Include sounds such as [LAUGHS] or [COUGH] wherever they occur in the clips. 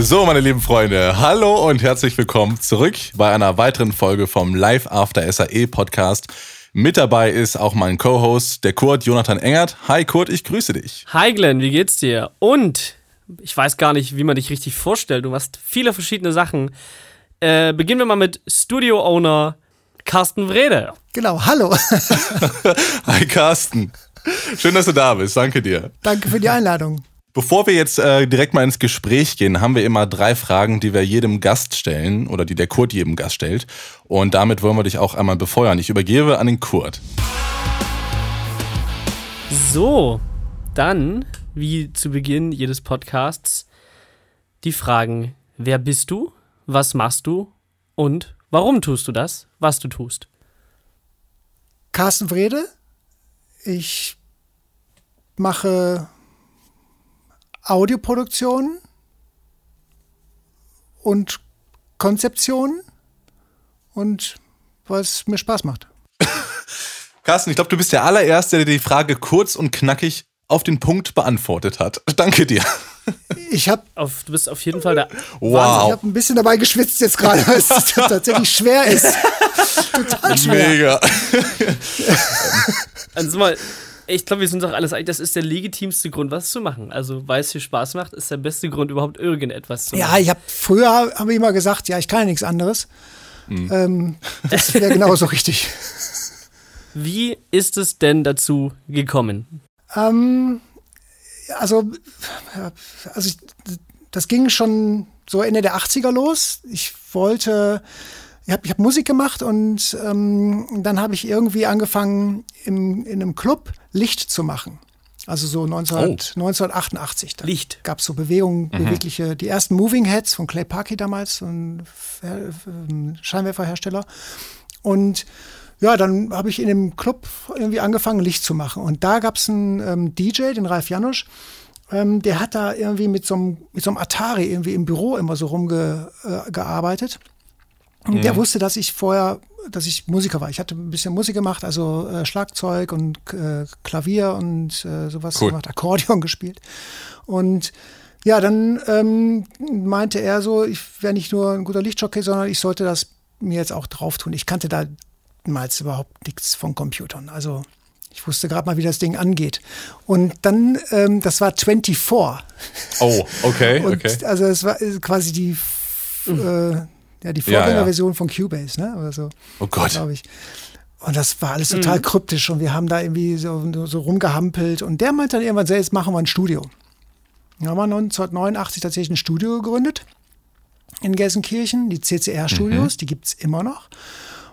So, meine lieben Freunde, hallo und herzlich willkommen zurück bei einer weiteren Folge vom Live After SAE Podcast. Mit dabei ist auch mein Co-Host, der Kurt Jonathan Engert. Hi Kurt, ich grüße dich. Hi Glenn, wie geht's dir? Und ich weiß gar nicht, wie man dich richtig vorstellt. Du machst viele verschiedene Sachen. Äh, beginnen wir mal mit Studio-Owner Carsten Wrede. Genau, hallo. [LAUGHS] Hi Carsten. Schön, dass du da bist. Danke dir. Danke für die Einladung. Bevor wir jetzt äh, direkt mal ins Gespräch gehen, haben wir immer drei Fragen, die wir jedem Gast stellen oder die der Kurt jedem Gast stellt. Und damit wollen wir dich auch einmal befeuern. Ich übergebe an den Kurt. So, dann, wie zu Beginn jedes Podcasts, die Fragen: Wer bist du? Was machst du? Und warum tust du das, was du tust? Carsten Wrede. Ich mache Audioproduktion und Konzeption und was mir Spaß macht. [LAUGHS] Carsten, ich glaube, du bist der allererste, der die Frage kurz und knackig auf den Punkt beantwortet hat. [LAUGHS] Danke dir. Ich habe, du bist auf jeden Fall der. Wow. Wahnsinn, ich habe ein bisschen dabei geschwitzt jetzt gerade, weil es [LAUGHS] tatsächlich schwer ist. Total schwer. Mega. Also mal, ich glaube, wir sind doch alles einig, das ist der legitimste Grund, was zu machen. Also, weil es viel Spaß macht, ist der beste Grund, überhaupt irgendetwas zu machen. Ja, ich habe früher habe ich immer gesagt, ja, ich kann ja nichts anderes. Ähm, [LAUGHS] das wäre genauso richtig. Wie ist es denn dazu gekommen? Ähm, also, also ich, das ging schon so Ende der 80er los. Ich wollte, ich habe hab Musik gemacht und ähm, dann habe ich irgendwie angefangen, im, in einem Club Licht zu machen. Also so 19, Oh. 1988. Da Licht. gab es so Bewegungen, bewegliche, die ersten Moving Heads von Clay Parky damals, so ein ähm, Scheinwerferhersteller. Und ja, dann habe ich in dem Club irgendwie angefangen, Licht zu machen. Und da gab es einen ähm, DJ, den Ralf Janusz, ähm, der hat da irgendwie mit so einem, mit so einem Atari irgendwie im Büro immer so rumgearbeitet. Äh, Und der wusste, dass ich vorher, dass ich Musiker war. Ich hatte ein bisschen Musik gemacht, also äh, Schlagzeug und äh, Klavier und äh, sowas Cool. gemacht, Akkordeon [LAUGHS] gespielt. Und ja, dann ähm, meinte er so, ich wäre nicht nur ein guter Lichtjockey, sondern ich sollte das mir jetzt auch drauf tun. Ich kannte da damals überhaupt nichts von Computern. Also ich wusste gerade mal, wie das Ding angeht. Und dann, ähm, das war 24. Oh, okay, [LAUGHS] okay. also es war äh, quasi die, äh, ja, die Ja, ja. Vorgängerversion von Cubase, ne? Oder so, Oh Gott. glaube ich. Und das war alles total kryptisch und wir haben da irgendwie so, so rumgehampelt. Und der meinte dann irgendwann, jetzt machen wir ein Studio. Dann haben wir 1989 tatsächlich ein Studio gegründet in Gelsenkirchen, die CCR-Studios, die gibt's immer noch.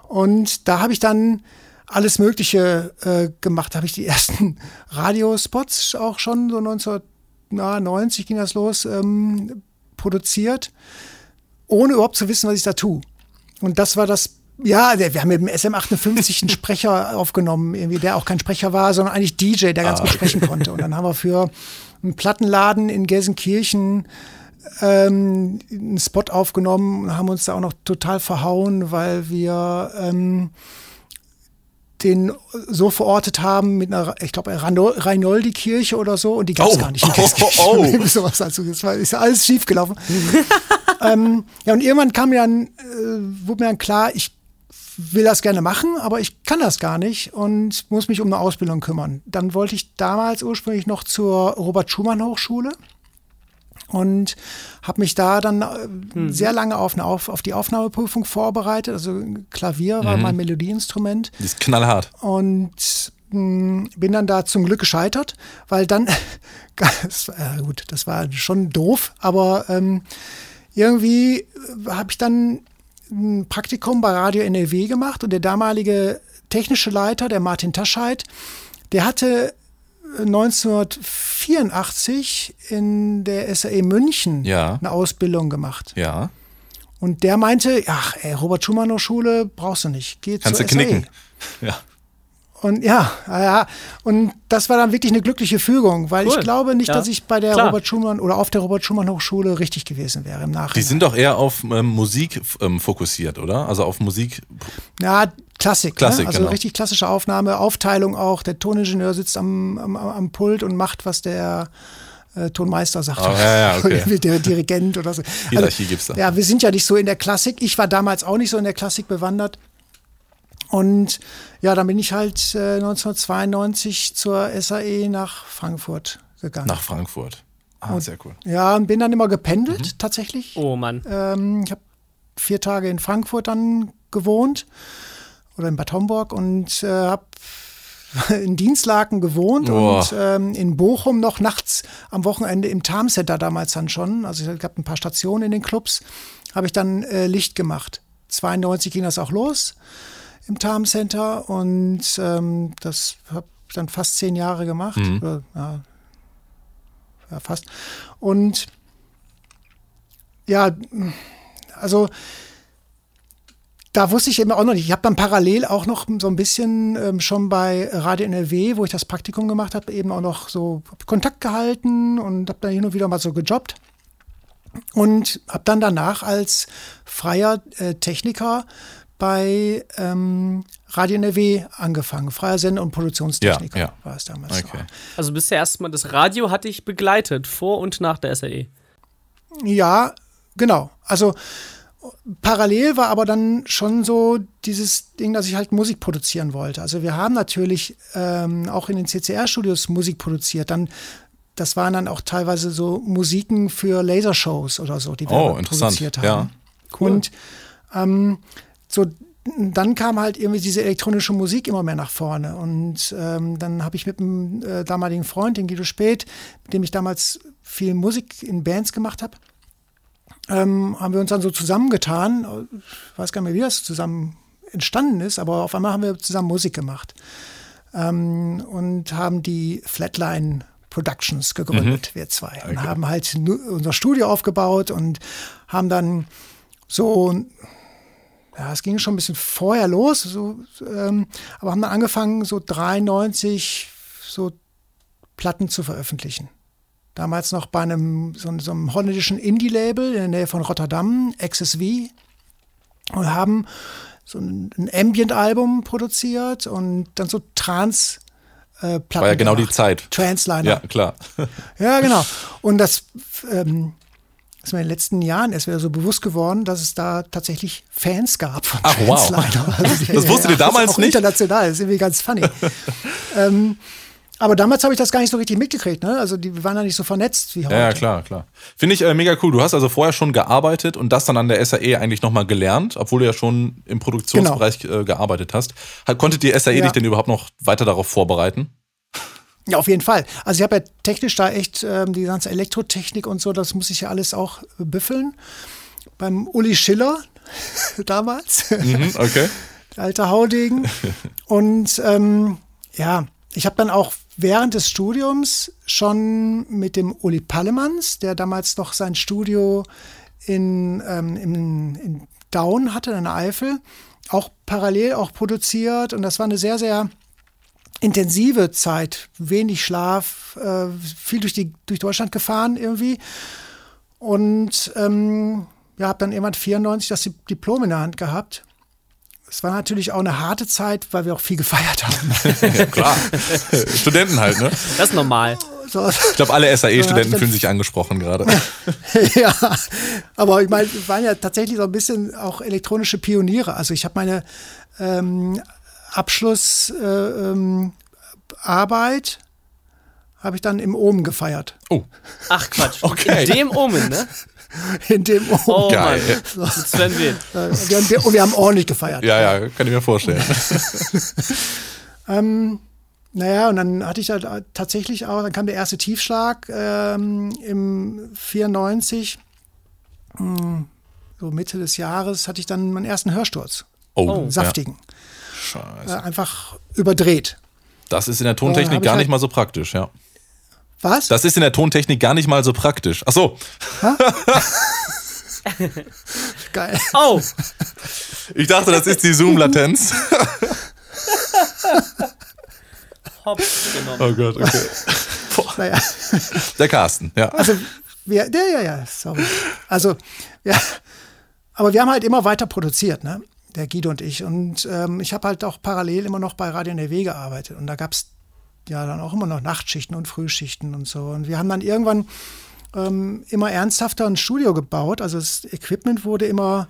Und da habe ich dann alles Mögliche äh, gemacht. Da habe ich die [LAUGHS] ersten Radiospots auch schon so 1990 ging das los, ähm, produziert, ohne überhaupt zu wissen, was ich da tue. Und das war das, ja, wir haben mit dem SM58 einen Sprecher aufgenommen, irgendwie, der auch kein Sprecher war, sondern eigentlich DJ, der ganz gut sprechen konnte. Und dann haben wir für einen Plattenladen in Gelsenkirchen ähm, einen Spot aufgenommen und haben uns da auch noch total verhauen, weil wir ähm, den so verortet haben mit einer, ich glaube, Reinoldi-Kirche oder so und die gab es Oh. gar nicht in [LAUGHS] Oh, oh, oh. [LAUGHS] Sowas dazu. Das war, ist ja alles schief gelaufen. [LAUGHS] ähm, ja, und irgendwann kam mir dann, äh, wurde mir dann klar, ich will das gerne machen, aber ich kann das gar nicht und muss mich um eine Ausbildung kümmern. Dann wollte ich damals ursprünglich noch zur Robert Schumann Hochschule und habe mich da dann äh, sehr lange auf, eine auf, auf die Aufnahmeprüfung vorbereitet. Also Klavier war mein Melodieinstrument Die ist knallhart. und mh, bin dann da zum Glück gescheitert, weil dann, [LAUGHS] das ja gut, das war schon doof, aber ähm, irgendwie habe ich dann ein Praktikum bei Radio NRW gemacht und der damalige technische Leiter, der Martin Tascheit, der hatte 1984 in der SAE München Ja. eine Ausbildung gemacht. Ja. Und der meinte, ach, ey, Robert Schumann Hochschule brauchst du nicht. Geh Kannst du SAE. knicken. Ja. Und ja, ja, und das war dann wirklich eine glückliche Fügung, weil Cool. ich glaube nicht, Ja, dass ich bei der klar. Robert Schumann oder auf der Robert Schumann Hochschule richtig gewesen wäre im Nachhinein. Die sind doch eher auf ähm, Musik ähm, fokussiert, oder? Also auf Musik. Ja, Klassik. Klassik, ne? Also genau. richtig klassische Aufnahme, Aufteilung auch. Der Toningenieur sitzt am, am, am Pult und macht, was der äh, Tonmeister sagt. Oh, ja, ja, okay. Irgendwie [LAUGHS] der Dirigent oder so. Hierarchie gibt's da. Ja, wir sind ja nicht so in der Klassik. Ich war damals auch nicht so in der Klassik bewandert. Und ja, dann bin ich halt äh, 1992 zur SAE nach Frankfurt gegangen. Nach Frankfurt. Ah, sehr cool. Ja, und bin dann immer gependelt, tatsächlich. Oh Mann. Ähm, ich habe vier Tage in Frankfurt dann gewohnt oder in Bad Homburg und äh, habe [LAUGHS] in Dienstlaken gewohnt Boah. und ähm, in Bochum noch nachts am Wochenende im Tarmcenter damals dann schon. Also ich gab ein paar Stationen in den Clubs, habe ich dann äh, Licht gemacht. 92 ging das auch los im Tarmcenter und ähm, das habe ich dann fast zehn Jahre gemacht. Oder, ja, ja, fast. Und ja, also da wusste ich eben auch noch nicht. Ich habe dann parallel auch noch so ein bisschen ähm, schon bei Radio NRW, wo ich das Praktikum gemacht habe, eben auch noch so Kontakt gehalten und habe dann hin und wieder mal so gejobbt. Und habe dann danach als freier äh, Techniker bei ähm, Radio NRW angefangen. Freier Sender- und Produktionstechniker Ja, ja. war es damals. Okay. noch. Also bist du erstmal, das Radio hat dich begleitet, vor und nach der. SAE. Ja, genau. Also parallel war aber dann schon so dieses Ding, dass ich halt Musik produzieren wollte. Also wir haben natürlich ähm, auch in den CCR-Studios Musik produziert. Dann, das waren dann auch teilweise so Musiken für Lasershows oder so, die wir Oh, produziert Ja. haben. Und ähm, so dann kam halt irgendwie diese elektronische Musik immer mehr nach vorne. Und ähm, dann habe ich mit einem äh, damaligen Freund, den Guido Spät, mit dem ich damals viel Musik in Bands gemacht habe, ähm, haben wir uns dann so zusammengetan. Ich weiß gar nicht mehr, wie das zusammen entstanden ist, aber auf einmal haben wir zusammen Musik gemacht ähm, und haben die Flatline Productions gegründet, wir zwei. Und haben halt unser Studio aufgebaut und haben dann so, ja, es ging schon ein bisschen vorher los, so, ähm, aber haben dann angefangen, so 93 so Platten zu veröffentlichen. Damals noch bei einem so, so einem holländischen Indie-Label in der Nähe von Rotterdam, XSV, und haben so ein, ein Ambient-Album produziert und dann so Trans- äh, Platten War ja genau die gemacht. Zeit. Transliner. Ja, klar. Ja, genau. Und das ähm, ist mir in den letzten Jahren erst wieder so bewusst geworden, dass es da tatsächlich Fans gab von Ach, wow. Transliner. [LAUGHS] Also, Das wusstet ihr damals auch nicht? International, das ist irgendwie ganz funny. [LAUGHS] ähm, aber damals habe ich das gar nicht so richtig mitgekriegt. Ne? Also die waren ja nicht so vernetzt wie heute. Ja, ja, klar, klar. Finde ich äh, mega cool. Du hast also vorher schon gearbeitet und das dann an der SAE eigentlich nochmal gelernt, obwohl du ja schon im Produktionsbereich äh, gearbeitet hast. Konntet die SAE Ja. dich denn überhaupt noch weiter darauf vorbereiten? Ja, auf jeden Fall. Also ich habe ja technisch da echt ähm, die ganze Elektrotechnik und so, das muss ich ja alles auch büffeln. Beim Uli Schiller [LAUGHS] damals, Mhm, okay. [LAUGHS] der alte Haudegen. Und ähm, ja, ich habe dann auch während des Studiums schon mit dem Uli Pallemanns, der damals noch sein Studio in, ähm, in, in Down hatte, in der Eifel, auch parallel auch produziert. Und das war eine sehr, sehr intensive Zeit, wenig Schlaf, äh, viel durch, die, durch Deutschland gefahren irgendwie. Und ähm, ja, habe dann irgendwann 94 das Diplom in der Hand gehabt. Es war natürlich auch eine harte Zeit, weil wir auch viel [LAUGHS] gefeiert haben. Ja, klar. Studenten halt, ne? Das ist normal. so, Ich glaube, alle SAE-Studenten fühlen sich angesprochen gerade. [LAUGHS] ja, aber ich meine, wir waren ja tatsächlich so ein bisschen auch elektronische Pioniere. Also ich habe meine ähm, Abschlussarbeit äh, ähm, habe ich dann im Omen gefeiert. Oh, Ach Quatsch. [LAUGHS] Okay. In dem Omen, ne? [LAUGHS] In dem Omen. Oh Geil. Mann. Mit Sven Wild. [LAUGHS] Wir, haben, wir, und wir haben ordentlich gefeiert. ja, ja, kann ich mir vorstellen. Ähm, naja, und dann hatte ich halt tatsächlich auch, dann kam der erste Tiefschlag ähm, im 94. Hm, So Mitte des Jahres hatte ich dann meinen ersten Hörsturz. Oh, Einen saftigen. Ja. Äh, Scheiße. einfach überdreht. Das ist in der Äh, Tontechnik gar halt- nicht mal so praktisch, ja. Was? Das ist in der Tontechnik gar nicht mal so praktisch. Ach so, [LAUGHS] Geil. Oh, ich dachte, das ist die Zoom-Latenz. hops genommen. Oh Gott, okay. Naja, Der Carsten, ja. also wir, ja, ja, ja, sorry. Also, ja, aber wir haben halt immer weiter produziert, ne? Der Guido und ich. Und ähm, ich habe halt auch parallel immer noch bei Radio NRW gearbeitet. Und da gab es ja dann auch immer noch Nachtschichten und Frühschichten und so. Und wir haben dann irgendwann ähm, immer ernsthafter ein Studio gebaut. Also das Equipment wurde immer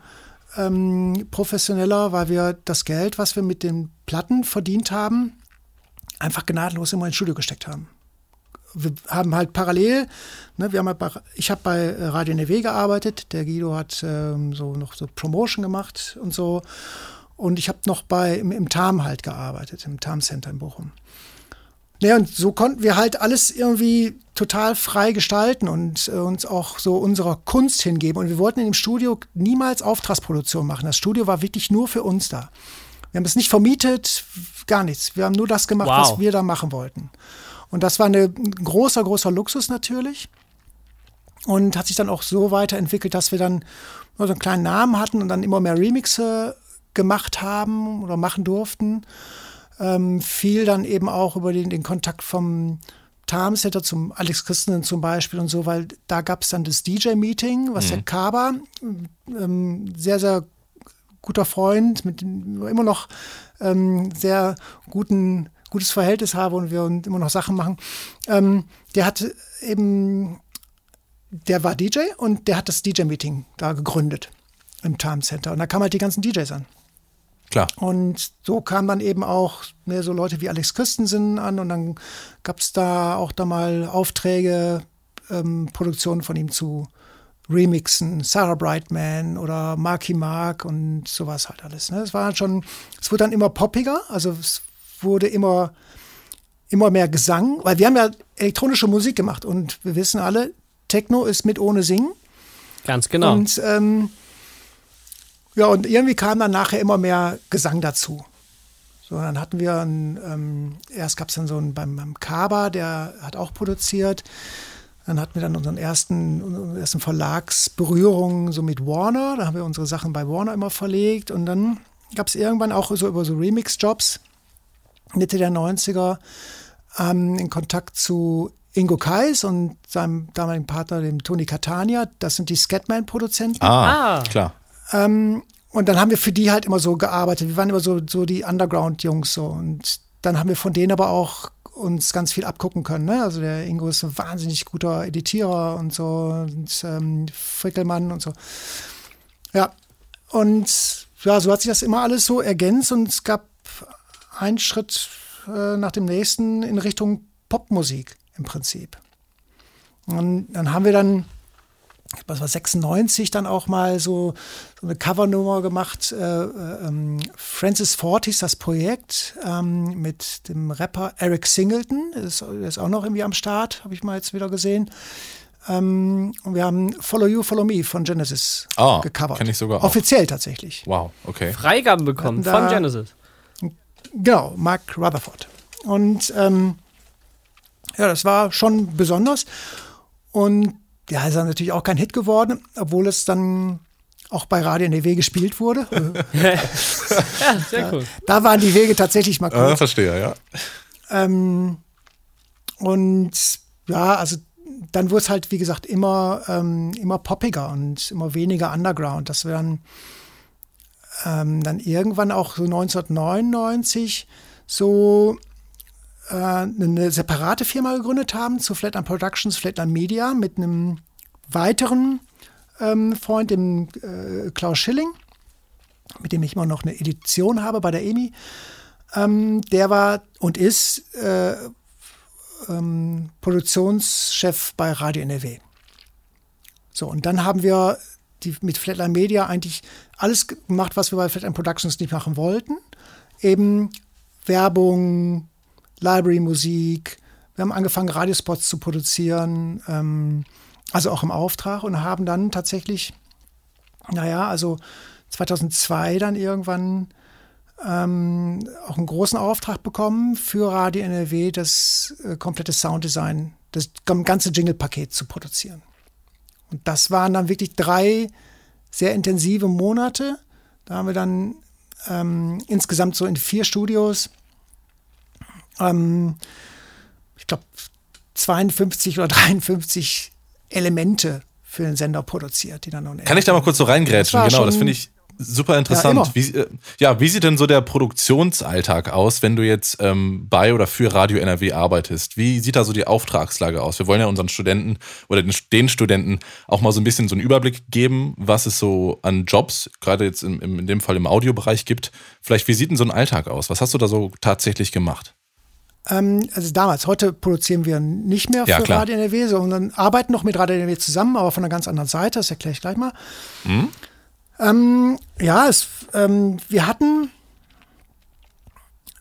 ähm, professioneller, weil wir das Geld, was wir mit den Platten verdient haben, einfach gnadenlos immer ins Studio gesteckt haben. Wir haben halt parallel, ne, wir haben halt bei, ich habe bei Radio NW gearbeitet, der Guido hat ähm, so noch so Promotion gemacht und so. Und ich habe noch bei im, im TAM halt gearbeitet, im TAM Center in Bochum. Ja, und so konnten wir halt alles irgendwie total frei gestalten und äh, uns auch so unserer Kunst hingeben. Und wir wollten in dem Studio niemals Auftragsproduktion machen. Das Studio war wirklich nur für uns da. Wir haben es nicht vermietet, gar nichts. Wir haben nur das gemacht, wow. was wir da machen wollten. Und das war eine, ein großer, großer Luxus natürlich. Und hat sich dann auch so weiterentwickelt, dass wir dann so einen kleinen Namen hatten und dann immer mehr Remixe gemacht haben oder machen durften ähm, viel dann eben auch über den, den Kontakt vom Tarmsetter zum Alex Christensen zum Beispiel und so, weil da gab es dann das DJ-Meeting, was mhm. der Kaba, ähm, sehr, sehr guter Freund, mit dem immer noch ähm, sehr guten, gutes Verhältnis habe und wir immer noch Sachen machen, ähm, der hat eben, der war DJ und der hat das DJ-Meeting da gegründet im Time Center. Und da kamen halt die ganzen DJs an. Klar. Und so kamen dann eben auch mehr so Leute wie Alex Christensen an und dann gab es da auch da mal Aufträge, ähm, Produktionen von ihm zu remixen, Sarah Brightman oder Marky Mark und sowas halt alles. Ne? Es war dann schon, es wurde dann immer poppiger, also es wurde immer, immer mehr Gesang, weil wir haben ja elektronische Musik gemacht und wir wissen alle, Techno ist mit ohne Singen. Ganz genau. Und ähm, ja, und irgendwie kam dann nachher immer mehr Gesang dazu. So, dann hatten wir, ein, ähm, erst gab es dann so einen beim, beim Kaba, der hat auch produziert. Dann hatten wir dann unseren ersten, unseren ersten Verlagsberührungen so mit Warner. Da haben wir unsere Sachen bei Warner immer verlegt. Und dann gab es irgendwann auch so über so Remix-Jobs, Mitte der 90er, ähm, in Kontakt zu Ingo Kais und seinem damaligen Partner, dem Tony Catania. Das sind die Scatman-Produzenten. Ah, ah, klar. Ähm, und dann haben wir für die halt immer so gearbeitet. Wir waren immer so, so die Underground-Jungs so. Und dann haben wir von denen aber auch uns ganz viel abgucken können. Ne? Also der Ingo ist ein wahnsinnig guter Editierer und so und ähm, Frickelmann und so. Ja, und ja, so hat sich das immer alles so ergänzt und es gab einen Schritt äh, nach dem nächsten in Richtung Popmusik im Prinzip. Und dann haben wir dann was war 96 dann auch mal so, so eine Covernummer gemacht. Äh, äh, ähm, Francis Ford hieß das Projekt ähm, mit dem Rapper Eric Singleton. Der ist, der ist auch noch irgendwie am Start, habe ich mal jetzt wieder gesehen. Ähm, und wir haben Follow You, Follow Me von Genesis oh, gecovert. Kenn ich sogar auch. Offiziell tatsächlich. Wow, okay. Freigaben bekommen von Genesis. Genau, Mark Rutherford. Und ähm, ja, das war schon besonders. Und ja, ist dann natürlich auch kein Hit geworden, obwohl es dann auch bei Radio NW gespielt wurde. [LAUGHS] ja, sehr cool. Da, da, waren die Wege tatsächlich mal kurz. Ah, verstehe, ja. Ähm, und ja, also dann wurde es halt, wie gesagt, immer, ähm, immer poppiger und immer weniger Underground. Das wir dann, ähm, dann irgendwann auch so 1999 so äh, eine separate Firma gegründet haben zu Flatline Productions, Flatline Media mit einem weiteren ähm, Freund, dem äh, Klaus Schilling, mit dem ich immer noch eine Edition habe bei der EMI. Ähm, der war und ist äh, ähm, Produktionschef bei Radio NRW. So, und dann haben wir die, mit Flatline Media eigentlich alles gemacht, was wir bei Flatline Productions nicht machen wollten. Eben Werbung, Library-Musik. Wir haben angefangen, Radiospots zu produzieren, ähm, also auch im Auftrag und haben dann tatsächlich, naja, also 2002 dann irgendwann ähm, auch einen großen Auftrag bekommen für Radio NRW, das äh, komplette Sounddesign, das ganze Jingle-Paket zu produzieren. Und das waren dann wirklich drei sehr intensive Monate. Da haben wir dann ähm, insgesamt so in vier Studios ähm, ich glaube, 52 oder [LAUGHS] 53 Elemente für den Sender produziert, die dann noch Kann ich da mal kurz so reingrätschen? Genau, das finde ich Super interessant. Ja, wie, äh, ja, wie sieht denn so der Produktionsalltag aus, wenn du jetzt ähm, bei oder für Radio NRW arbeitest? Wie sieht da so die Auftragslage aus? Wir wollen ja unseren Studenten oder den, den Studenten auch mal so ein bisschen so einen Überblick geben, was es so an Jobs, gerade jetzt in, in dem Fall im Audiobereich gibt. Vielleicht, wie sieht denn so ein Alltag aus? Was hast du da so tatsächlich gemacht? Ähm, also damals, heute produzieren wir nicht mehr ja, für klar. Radio NRW, sondern arbeiten noch mit Radio NRW zusammen, aber von einer ganz anderen Seite, das erkläre ich gleich mal. Mhm. Ähm, ja, es, ähm, wir hatten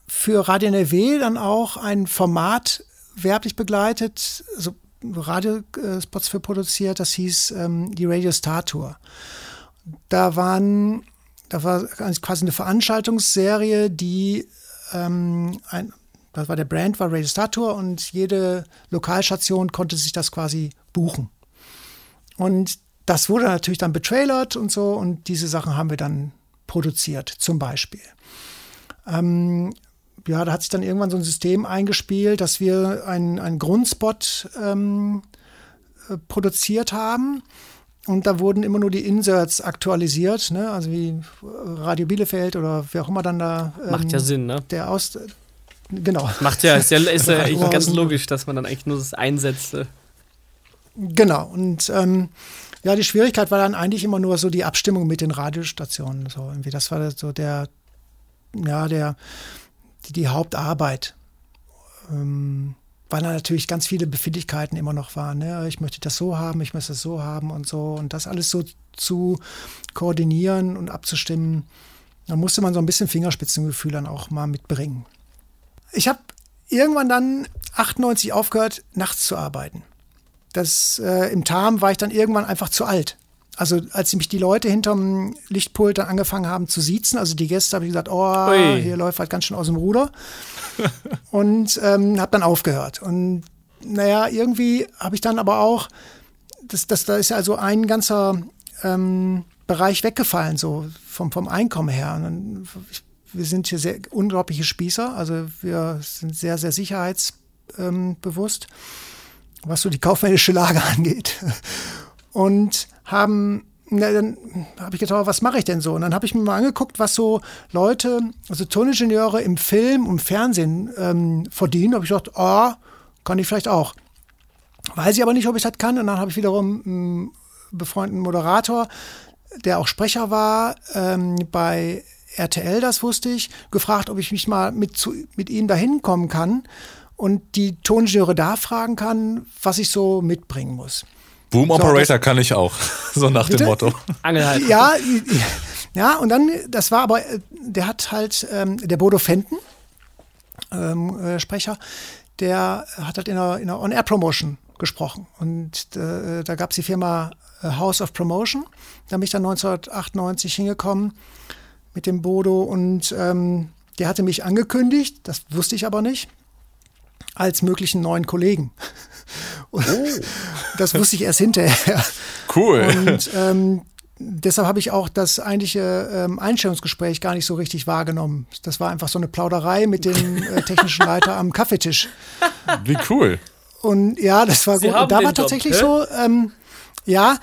für Radio NRW dann auch ein Format werblich begleitet, also Radiospots für produziert, das hieß ähm, die Radio Star Tour. Da waren, da war quasi eine Veranstaltungsserie, die ähm, ein, das war der Brand, war Radio Star Tour und jede Lokalstation konnte sich das quasi buchen. Und das wurde natürlich dann betrailert und so und diese Sachen haben wir dann produziert, zum Beispiel. Ähm, ja, da hat sich dann irgendwann so ein System eingespielt, dass wir einen, einen Grundspot ähm, äh, produziert haben. Und da wurden immer nur die Inserts aktualisiert, ne? also wie Radio Bielefeld oder wer auch immer dann da. Ähm, Macht ja Sinn, ne? Der aus. Genau. Macht ja, ist ja, [LAUGHS] ist ja ganz logisch, dass man dann eigentlich nur das einsetzt. Genau. Und ähm, ja, die Schwierigkeit war dann eigentlich immer nur so die Abstimmung mit den Radiostationen. So irgendwie, das war so der, ja, der, die, die Hauptarbeit. Ähm, weil da natürlich ganz viele Befindlichkeiten immer noch waren. Ne? Ich möchte das so haben, ich möchte das so haben und so. Und das alles so zu koordinieren und abzustimmen, da musste man so ein bisschen Fingerspitzengefühl dann auch mal mitbringen. Ich habe irgendwann dann 98 aufgehört, nachts zu arbeiten das äh, im Tarm war ich dann irgendwann einfach zu alt. Also als mich die Leute hinterm Lichtpult dann angefangen haben zu siezen, also die Gäste, habe ich gesagt, oh, Ui. hier läuft halt ganz schön aus dem Ruder. [LAUGHS] und ähm, habe dann aufgehört. Und naja, irgendwie habe ich dann aber auch, das, das, da ist ja also ein ganzer ähm, Bereich weggefallen, so vom, vom Einkommen her. Und ich, wir sind hier sehr unglaubliche Spießer, also wir sind sehr, sehr sicherheitsbewusst. Ähm, was so die kaufmännische Lage [LAUGHS] angeht. Und haben, na, dann habe ich gedacht, was mache ich denn so? Und dann habe ich mir mal angeguckt, was so Leute, also Toningenieure im Film und Fernsehen ähm, verdienen. habe ich gedacht, oh, kann ich vielleicht auch. Weiß ich aber nicht, ob ich das kann. Und dann habe ich wiederum einen befreundeten Moderator, der auch Sprecher war, ähm, bei RTL, das wusste ich, gefragt, ob ich mich mal mit, zu, mit ihm dahin kommen kann und die Toningenieure da fragen kann, was ich so mitbringen muss. Boom Operator so, kann ich auch, [LAUGHS] so nach bitte? dem Motto. Angelhalten. Ja, [LAUGHS] ja, und dann, das war aber, der hat halt, ähm, der Bodo Fenton, ähm, äh, Sprecher, der hat halt in einer, in einer On-Air-Promotion gesprochen. Und äh, da gab es die Firma äh, House of Promotion. Da bin ich dann 1998 hingekommen mit dem Bodo und ähm, der hatte mich angekündigt, das wusste ich aber nicht als möglichen neuen Kollegen. [LAUGHS] Oh. Das wusste ich erst hinterher. Cool. Und ähm, deshalb habe ich auch das eigentliche ähm, Einstellungsgespräch gar nicht so richtig wahrgenommen. Das war einfach so eine Plauderei mit dem äh, technischen Leiter am Kaffeetisch. Wie cool. Und ja, das war Sie gut. Und da war Job, tatsächlich hä? so, ähm, ja,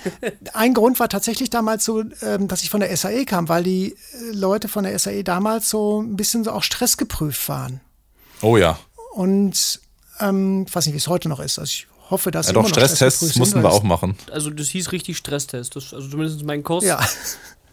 ein Grund war tatsächlich damals so, ähm, dass ich von der SAE kam, weil die äh, Leute von der SAE damals so ein bisschen so auch stressgeprüft waren. Oh ja. Und ähm, ich weiß nicht, wie es heute noch ist. Also ich hoffe, dass ja, doch Stresstests mussten wir auch machen. Also das hieß richtig Stresstest. Das, also zumindest mein Kurs. Ja. [LAUGHS]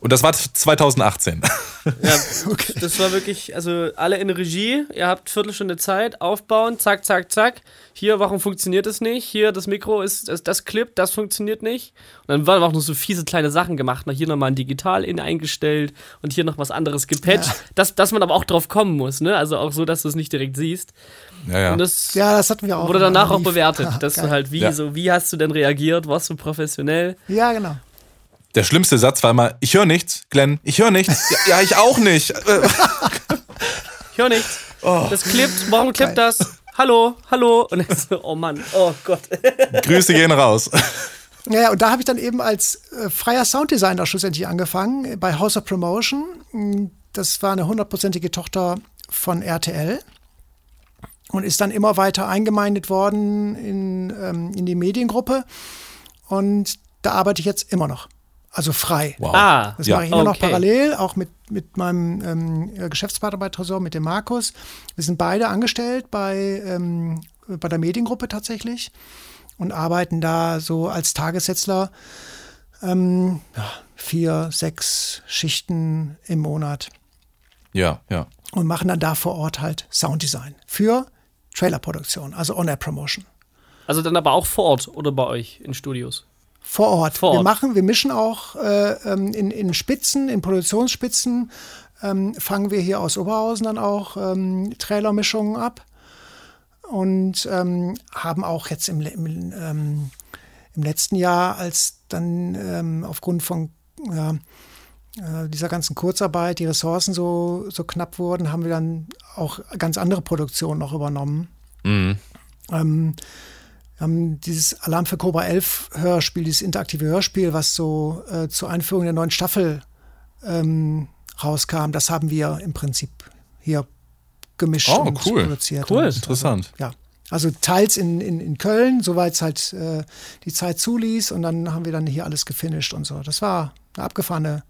Und das war 2018. Ja, [LAUGHS] okay. das war wirklich, also alle in Regie, ihr habt Viertelstunde Zeit, aufbauen, zack, zack, zack. Hier, warum funktioniert es nicht? Hier, das Mikro ist, das, das Clip, das funktioniert nicht. Und dann waren auch noch so fiese kleine Sachen gemacht. Na, hier nochmal ein Digital-In eingestellt und hier noch was anderes gepatcht. Ja. Dass, dass man aber auch drauf kommen muss, ne? Also auch so, dass du es nicht direkt siehst. Ja, ja. Und das, ja, das hatten wir auch. Wurde danach auch bewertet, dass du halt, wie, ja. so, wie hast du denn reagiert? Warst du professionell? Ja, genau. Der schlimmste Satz war immer, ich höre nichts, Glenn, ich höre nichts. Ja, ja, ich auch nicht. [LAUGHS] ich höre nichts. Oh. Das klippt, warum klippt das? Hallo, hallo. Und ich so, oh Mann, oh Gott. [LAUGHS] Grüße gehen raus. Ja, und da habe ich dann eben als äh, freier Sounddesigner schlussendlich angefangen bei House of Promotion. Das war eine hundertprozentige Tochter von RTL und ist dann immer weiter eingemeindet worden in, ähm, in die Mediengruppe. Und da arbeite ich jetzt immer noch. Also frei. Wow. Ah, Das Ja. mache ich immer noch Okay. parallel, auch mit, mit meinem ähm, Geschäftspartner bei Tresor, mit dem Markus. Wir sind beide angestellt bei, ähm, bei der Mediengruppe tatsächlich und arbeiten da so als Tagessetzler ähm, ja, vier, sechs Schichten im Monat Ja, ja. und machen dann da vor Ort halt Sounddesign für Trailerproduktion, also On-Air-Promotion. Also dann aber auch vor Ort oder bei euch in Studios. Vor Ort. Vor Wir Ort. machen, wir mischen auch äh, ähm, in, in Spitzen, in Produktionsspitzen, ähm, fangen wir hier aus Oberhausen dann auch ähm, Trailermischungen ab und ähm, haben auch jetzt im, im, ähm, im letzten Jahr, als dann ähm, aufgrund von ja, äh, dieser ganzen Kurzarbeit die Ressourcen so, so knapp wurden, haben wir dann auch ganz andere Produktionen noch übernommen. Mhm. Ähm, wir haben dieses Alarm für Cobra 11 Hörspiel, dieses interaktive Hörspiel, was so äh, zur Einführung der neuen Staffel ähm, rauskam, das haben wir im Prinzip hier gemischt Oh, und cool. produziert. Cool. Und, Interessant. ja. Also teils in, in, in Köln, soweit es halt äh, die Zeit zuließ und dann haben wir dann hier alles gefinisht und so. Das war eine abgefahrene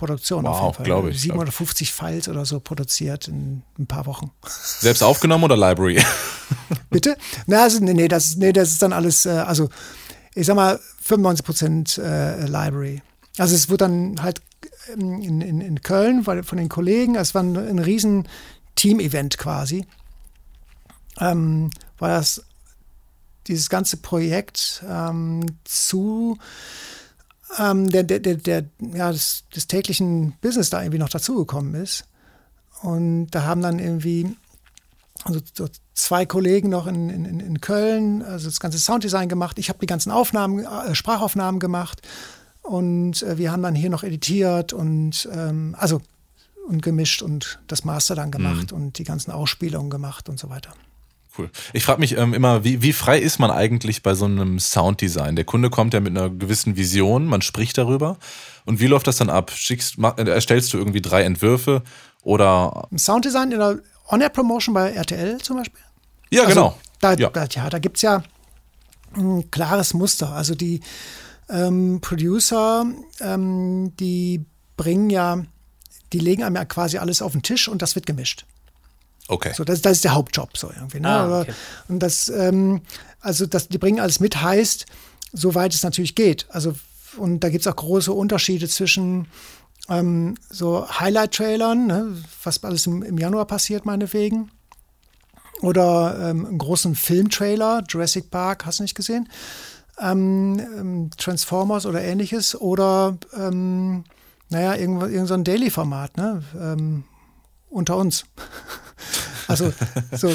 Produktion auf Wow, jeden Fall. glaub ich, 750 Files oder so produziert in ein paar Wochen. Selbst aufgenommen oder Library? [LAUGHS] Bitte? Na, also, nee, nee, das, nee, das ist dann alles, äh, also ich sag mal 95 Prozent äh, Library. Also es wird dann halt ähm, in, in, in Köln weil, von den Kollegen, es war ein, ein riesen Team-Event quasi, ähm, war das dieses ganze Projekt ähm, zu ähm, der, der, der, der, ja, des, des täglichen Business da irgendwie noch dazugekommen ist. Und da haben dann irgendwie also so zwei Kollegen noch in, in, in Köln, also das ganze Sounddesign gemacht. Ich habe die ganzen Aufnahmen, äh, Sprachaufnahmen gemacht und äh, wir haben dann hier noch editiert und ähm, also und gemischt und das Master dann gemacht und die ganzen Ausspielungen gemacht und so weiter. Cool. Ich frage mich ähm, immer, wie, wie frei ist man eigentlich bei so einem Sounddesign? Der Kunde kommt ja mit einer gewissen Vision, man spricht darüber. Und wie läuft das dann ab? Schickst, ma- äh, erstellst du irgendwie drei Entwürfe oder. Sounddesign in der On-Air-Promotion bei RTL zum Beispiel. Ja, Also, genau. Da, Ja. Da, ja, da gibt es ja ein klares Muster. Also die ähm, Producer, ähm, die bringen ja, die legen einem ja quasi alles auf den Tisch und das wird gemischt. Okay. So, das, das ist der Hauptjob so irgendwie. Ne? Ah, okay. Und das, ähm, also das, die bringen alles mit, heißt, soweit es natürlich geht. Also und da gibt es auch große Unterschiede zwischen ähm, so Highlight-Trailern, ne, was alles im, im Januar passiert, meinetwegen. Oder ähm, einen großen Filmtrailer, Jurassic Park, hast du nicht gesehen? Ähm, ähm, Transformers oder ähnliches. Oder, ähm, naja, irgendwo, irgend so ein Daily-Format, ne? Unter uns. [LAUGHS] also, so,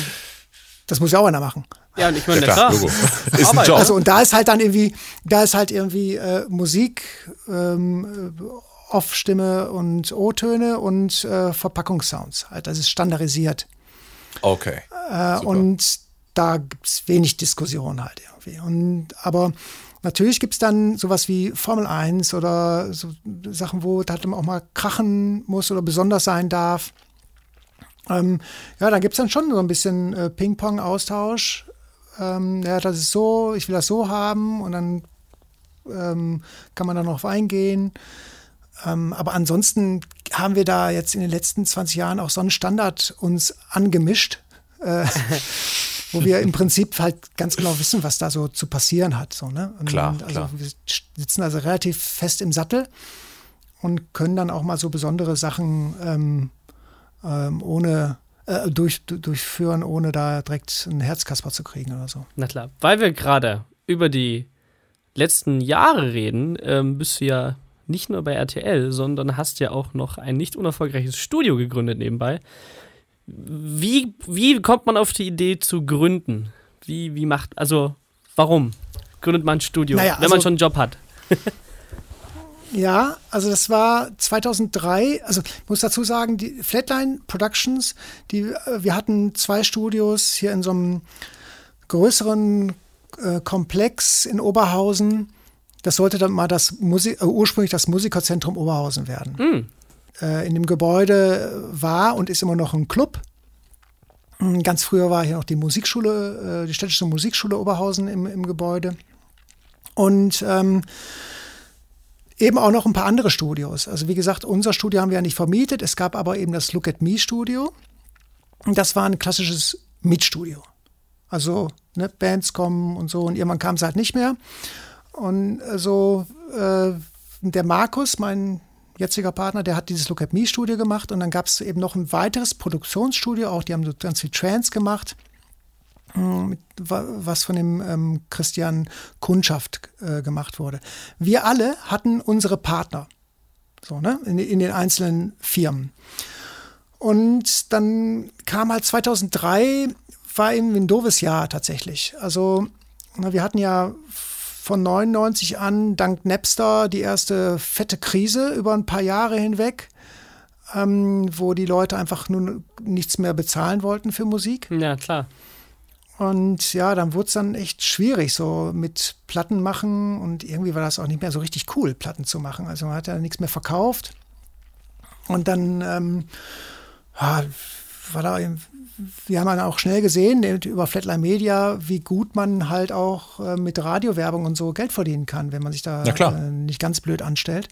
das muss ja auch einer machen. Ja, und ich meine, Ja, klar, klar. Ist ein. Job. Also und da ist halt dann irgendwie, da ist halt irgendwie äh, Musik, ähm, äh, Off-Stimme und O-Töne und äh, Verpackungssounds. Halt, das ist standardisiert. okay. Äh, Super. und da gibt es wenig Diskussion halt irgendwie. Und, aber natürlich gibt es dann sowas wie Formel 1 oder so Sachen, wo das halt auch mal krachen muss oder besonders sein darf. Ähm, ja, da gibt es dann schon so ein bisschen äh, Ping-Pong-Austausch. Ähm, ja, das ist so, ich will das so haben und dann ähm, kann man da noch eingehen. Ähm, aber ansonsten haben wir da jetzt in den letzten 20 Jahren auch so einen Standard uns angemischt, äh, [LAUGHS] wo wir im Prinzip halt ganz genau wissen, was da so zu passieren hat. So, ne? Und Klar, also klar. wir sitzen also relativ fest im Sattel und können dann auch mal so besondere Sachen ähm, ohne äh, durch, du- durchführen, ohne da direkt einen Herzkasper zu kriegen oder so. Na klar, weil wir gerade über die letzten Jahre reden, ähm, bist du ja nicht nur bei RTL, sondern hast ja auch noch ein nicht unerfolgreiches Studio gegründet nebenbei. Wie, wie kommt man auf die Idee zu gründen? Wie, wie macht, also warum gründet man ein Studio, Naja, wenn man also- schon einen Job hat? [LAUGHS] Ja, also das war 2003. Also ich muss dazu sagen, die Flatline Productions, die, äh, wir hatten zwei Studios hier in so einem größeren äh, Komplex in Oberhausen. Das sollte dann mal das Musik, äh, ursprünglich das Musikerzentrum Oberhausen werden. Äh, in dem Gebäude war und ist immer noch ein Club. Mm, Ganz früher war hier noch die Musikschule, äh, die städtische Musikschule Oberhausen im, im Gebäude. Und ähm, eben auch noch ein paar andere Studios. Also wie gesagt, unser Studio haben wir ja nicht vermietet. Es gab aber eben das Look at Me Studio. Und das war ein klassisches Mietstudio. Also ne, Bands kommen und so und irgendwann kam es halt nicht mehr. Und so äh, der Markus, mein jetziger Partner, der hat dieses Look at Me Studio gemacht und dann gab es eben noch ein weiteres Produktionsstudio, auch die haben so ganz viel Trance gemacht, hm, was von dem ähm, Christian Kundschaft äh, gemacht wurde. Wir alle hatten unsere Partner, so, ne, in, in den einzelnen Firmen. Und dann kam halt 2003, war eben ein doofes Jahr tatsächlich. Also wir hatten ja von 99 an dank Napster die erste fette Krise über ein paar Jahre hinweg, ähm, wo die Leute einfach nun nichts mehr bezahlen wollten für Musik. Ja, klar. Und ja, dann wurde es dann echt schwierig, so mit Platten machen und irgendwie war das auch nicht mehr so richtig cool, Platten zu machen. Also man hat ja nichts mehr verkauft. Und dann ähm, ja, war da wir haben dann auch schnell gesehen über Flatline Media, wie gut man halt auch äh, mit Radiowerbung und so Geld verdienen kann, wenn man sich da äh, nicht ganz blöd anstellt.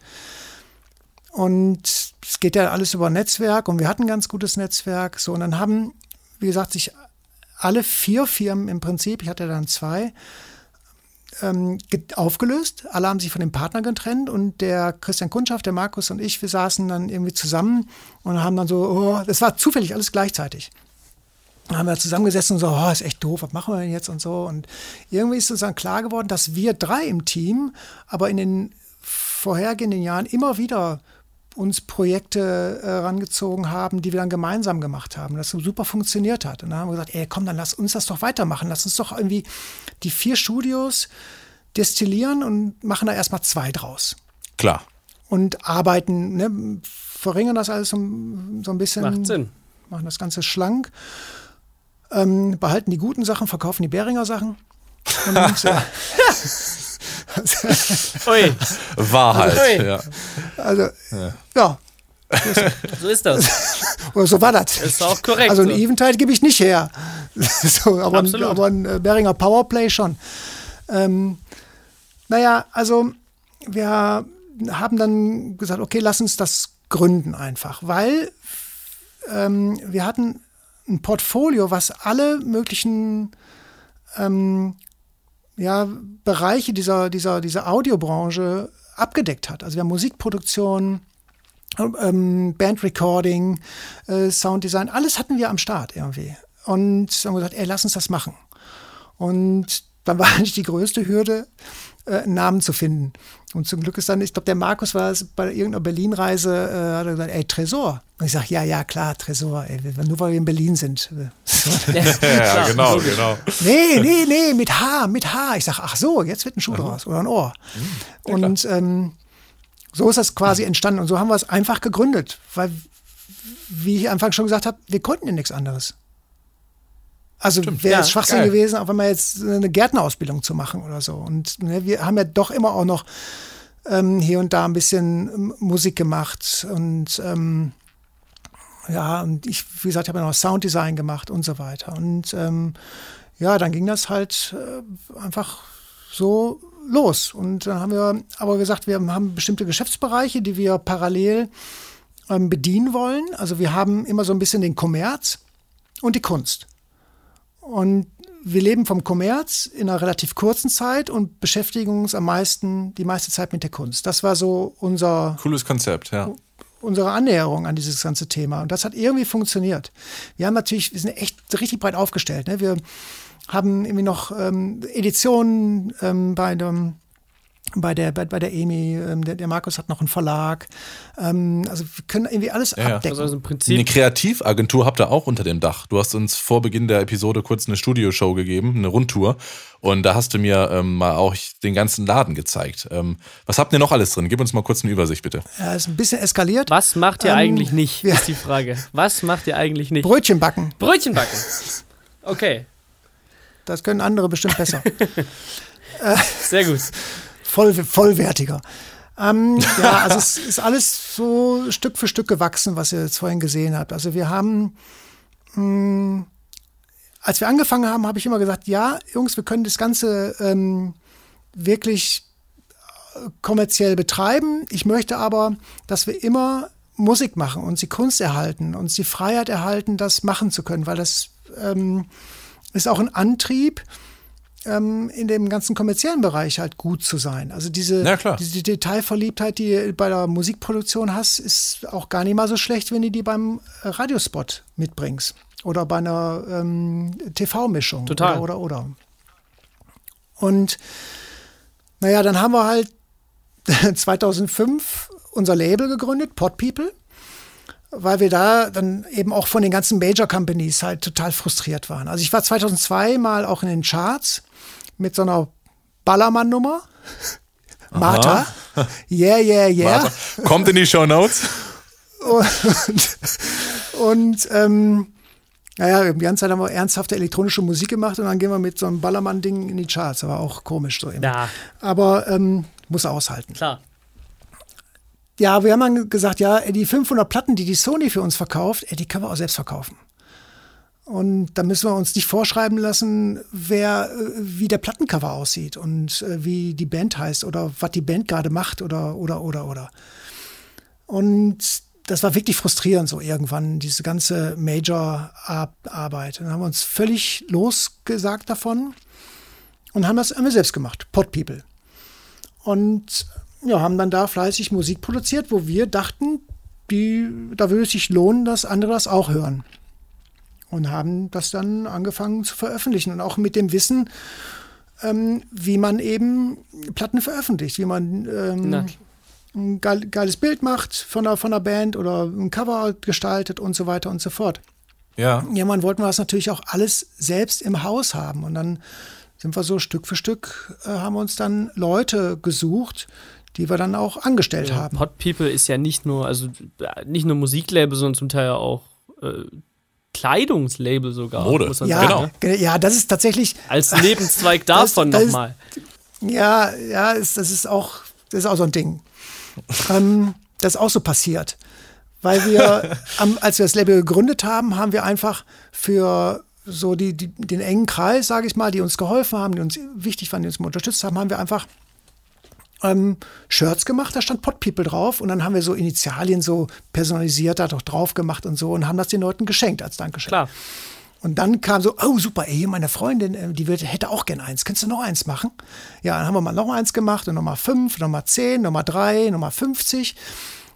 Und es geht ja alles über Netzwerk und wir hatten ein ganz gutes Netzwerk. So, und dann haben, wie gesagt, sich alle vier Firmen im Prinzip, ich hatte dann zwei, ähm, aufgelöst. Alle haben sich von dem Partner getrennt und der Christian Kundschaft, der Markus und ich, wir saßen dann irgendwie zusammen und haben dann so, oh, das war zufällig alles gleichzeitig. Dann haben wir zusammengesessen und so, oh, ist echt doof, was machen wir denn jetzt und so. Und irgendwie ist uns dann klar geworden, dass wir drei im Team, aber in den vorhergehenden Jahren immer wieder uns Projekte äh, rangezogen haben, die wir dann gemeinsam gemacht haben, das so super funktioniert hat. Und dann haben wir gesagt, ey, komm, dann lass uns das doch weitermachen. Lass uns doch irgendwie die vier Studios destillieren und machen da erstmal zwei draus. Klar. Und arbeiten, ne, verringern das alles so, so ein bisschen. Macht Sinn. Machen das Ganze schlank ähm, behalten die guten Sachen, verkaufen die Beringer Sachen. Und, äh, [LAUGHS] Ui. Wahrheit, also, ja. Also, ja. ja. So ist das. [LAUGHS] Oder so war das. Ist auch korrekt. Also ein so. Eventide gebe ich nicht her. [LAUGHS] so, aber, ein, aber ein äh, Beringer Powerplay schon. Ähm, naja, also wir haben dann gesagt, okay, lass uns das gründen einfach, weil ähm, wir hatten ein Portfolio, was alle möglichen ähm, ja, Bereiche dieser, dieser, dieser Audiobranche abgedeckt hat. Also wir haben Musikproduktion, ähm, Bandrecording, äh, Sounddesign, alles hatten wir am Start irgendwie. Und haben gesagt, ey, lass uns das machen. Und dann [LAUGHS] war eigentlich die größte Hürde, äh, einen Namen zu finden. Und zum Glück ist dann, ich glaube, der Markus war es bei irgendeiner Berlin-Reise, äh, hat er gesagt, ey, Tresor. Und ich sage, ja, ja, klar, Tresor, ey, nur weil wir in Berlin sind. [LAUGHS] ja, genau, genau. Nee, nee, nee, mit H, mit H. Ich sage, ach so, jetzt wird ein Schuh draus oder ein Ohr. Ja, und ähm, so ist das quasi entstanden. Und so haben wir es einfach gegründet, weil, wie ich Anfang schon gesagt habe, wir konnten ja nichts anderes. Also wäre es ja, Schwachsinn geil. gewesen, auch wenn man jetzt eine Gärtnerausbildung zu machen oder so. Und ne, wir haben ja doch immer auch noch ähm, hier und da ein bisschen ähm, Musik gemacht und ähm, ja, und ich, wie gesagt, habe ja noch Sounddesign gemacht und so weiter. Und ähm, ja, dann ging das halt äh, einfach so los. Und dann haben wir aber gesagt, wir haben bestimmte Geschäftsbereiche, die wir parallel ähm, bedienen wollen. Also wir haben immer so ein bisschen den Kommerz und die Kunst. Und wir leben vom Kommerz in einer relativ kurzen Zeit und beschäftigen uns am meisten, die meiste Zeit mit der Kunst. Das war so unser. Cooles Konzept, ja. Unsere Annäherung an dieses ganze Thema. Und das hat irgendwie funktioniert. Wir haben natürlich, wir sind echt richtig breit aufgestellt. Ne? Wir haben irgendwie noch ähm, Editionen ähm, bei dem bei der, bei, bei der EMI, ähm, der, der, Markus hat noch einen Verlag. Ähm, also wir können irgendwie alles ja, abdecken. Also im Prinzip eine Kreativagentur habt ihr auch unter dem Dach. Du hast uns vor Beginn der Episode kurz eine Studioshow gegeben, eine Rundtour. Und da hast du mir ähm, mal auch den ganzen Laden gezeigt. Ähm, was habt ihr noch alles drin? Gib uns mal kurz eine Übersicht, bitte. Ja, ist ein bisschen eskaliert. Was macht ihr ähm, eigentlich nicht, ist die Frage. Was macht ihr eigentlich nicht? Brötchen backen. Brötchen backen. Okay. Das können andere bestimmt besser. [LAUGHS] Sehr gut voll, vollwertiger. Ähm, [LAUGHS] ja, also es ist alles so Stück für Stück gewachsen, was ihr jetzt vorhin gesehen habt. Also wir haben, mh, hm, als wir angefangen haben, habe ich immer gesagt, ja, Jungs, wir können das Ganze ähm, wirklich kommerziell betreiben. Ich möchte aber, dass wir immer Musik machen, uns die Kunst erhalten, uns die Freiheit erhalten, das machen zu können, weil das ähm, ist auch ein Antrieb, ähm, in dem ganzen kommerziellen Bereich halt gut zu sein. Also diese, Ja, diese Detailverliebtheit, die du bei der Musikproduktion hast, ist auch gar nicht mal so schlecht, wenn du die beim Radiospot mitbringst oder bei einer ähm, TV-Mischung. Total. Oder, oder, oder. Und naja, dann haben wir halt [LAUGHS] 2005 unser Label gegründet, Pod People, weil wir da dann eben auch von den ganzen Major Companies halt total frustriert waren. Also ich war 2002 mal auch in den Charts mit so einer Ballermann-Nummer. Martha. Yeah, yeah, yeah. Warte. Kommt in die Show Notes. Und, und ähm, naja, die ganze Zeit haben wir ernsthafte elektronische Musik gemacht und dann gehen wir mit so einem Ballermann-Ding in die Charts. Das war auch komisch so immer. Ja, Aber ähm, muss aushalten. klar. Ja, wir haben dann gesagt, ja, die 500 Platten, die die Sony für uns verkauft, ey, die können wir auch selbst verkaufen. Und da müssen wir uns nicht vorschreiben lassen, wer, äh, wie der Plattencover aussieht und äh, wie die Band heißt oder was die Band gerade macht oder, oder, oder, oder. Und das war wirklich frustrierend so irgendwann, diese ganze Major-Arbeit. Dann haben wir uns völlig losgesagt davon und haben das wir selbst gemacht, Pod People. Und ja, haben dann da fleißig Musik produziert, wo wir dachten, die, da würde es sich lohnen, dass andere das auch hören. Und haben das dann angefangen zu veröffentlichen und auch mit dem Wissen, ähm, wie man eben Platten veröffentlicht, wie man ähm, ein geil, geiles Bild macht von der, von der Band oder ein Cover gestaltet und so weiter und so fort. Ja. Irgendwann wollten wir das natürlich auch alles selbst im Haus haben. Und dann sind wir so Stück für Stück, äh, haben uns dann Leute gesucht, die wir dann auch angestellt haben. Hot People ist ja nicht nur, also äh, nicht nur Musiklabel, sondern zum Teil auch äh, Kleidungslabel sogar. Mode. muss man Ja, sagen, genau. ne? ja, das ist tatsächlich, Als Nebenzweig [LAUGHS] davon nochmal. ja, ja, ist, das ist auch, das ist auch so ein Ding. [LAUGHS] ähm, das ist auch so passiert. Weil wir, [LAUGHS] am, als wir das Label gegründet haben, haben wir einfach für so die, die, den engen Kreis, sage ich mal, die uns geholfen haben, die uns wichtig waren, die uns unterstützt haben, haben wir einfach ähm, Shirts gemacht, da stand Pot People drauf und dann haben wir so Initialien so personalisiert da doch drauf gemacht und so und haben das den Leuten geschenkt als Dankeschön. Klar. Und dann kam so, oh super, ey, meine Freundin, äh, die wird, hätte auch gern eins. Kannst du noch eins machen? Ja, dann haben wir mal noch eins gemacht und nochmal fünf, nochmal zehn, nochmal drei, nochmal 50.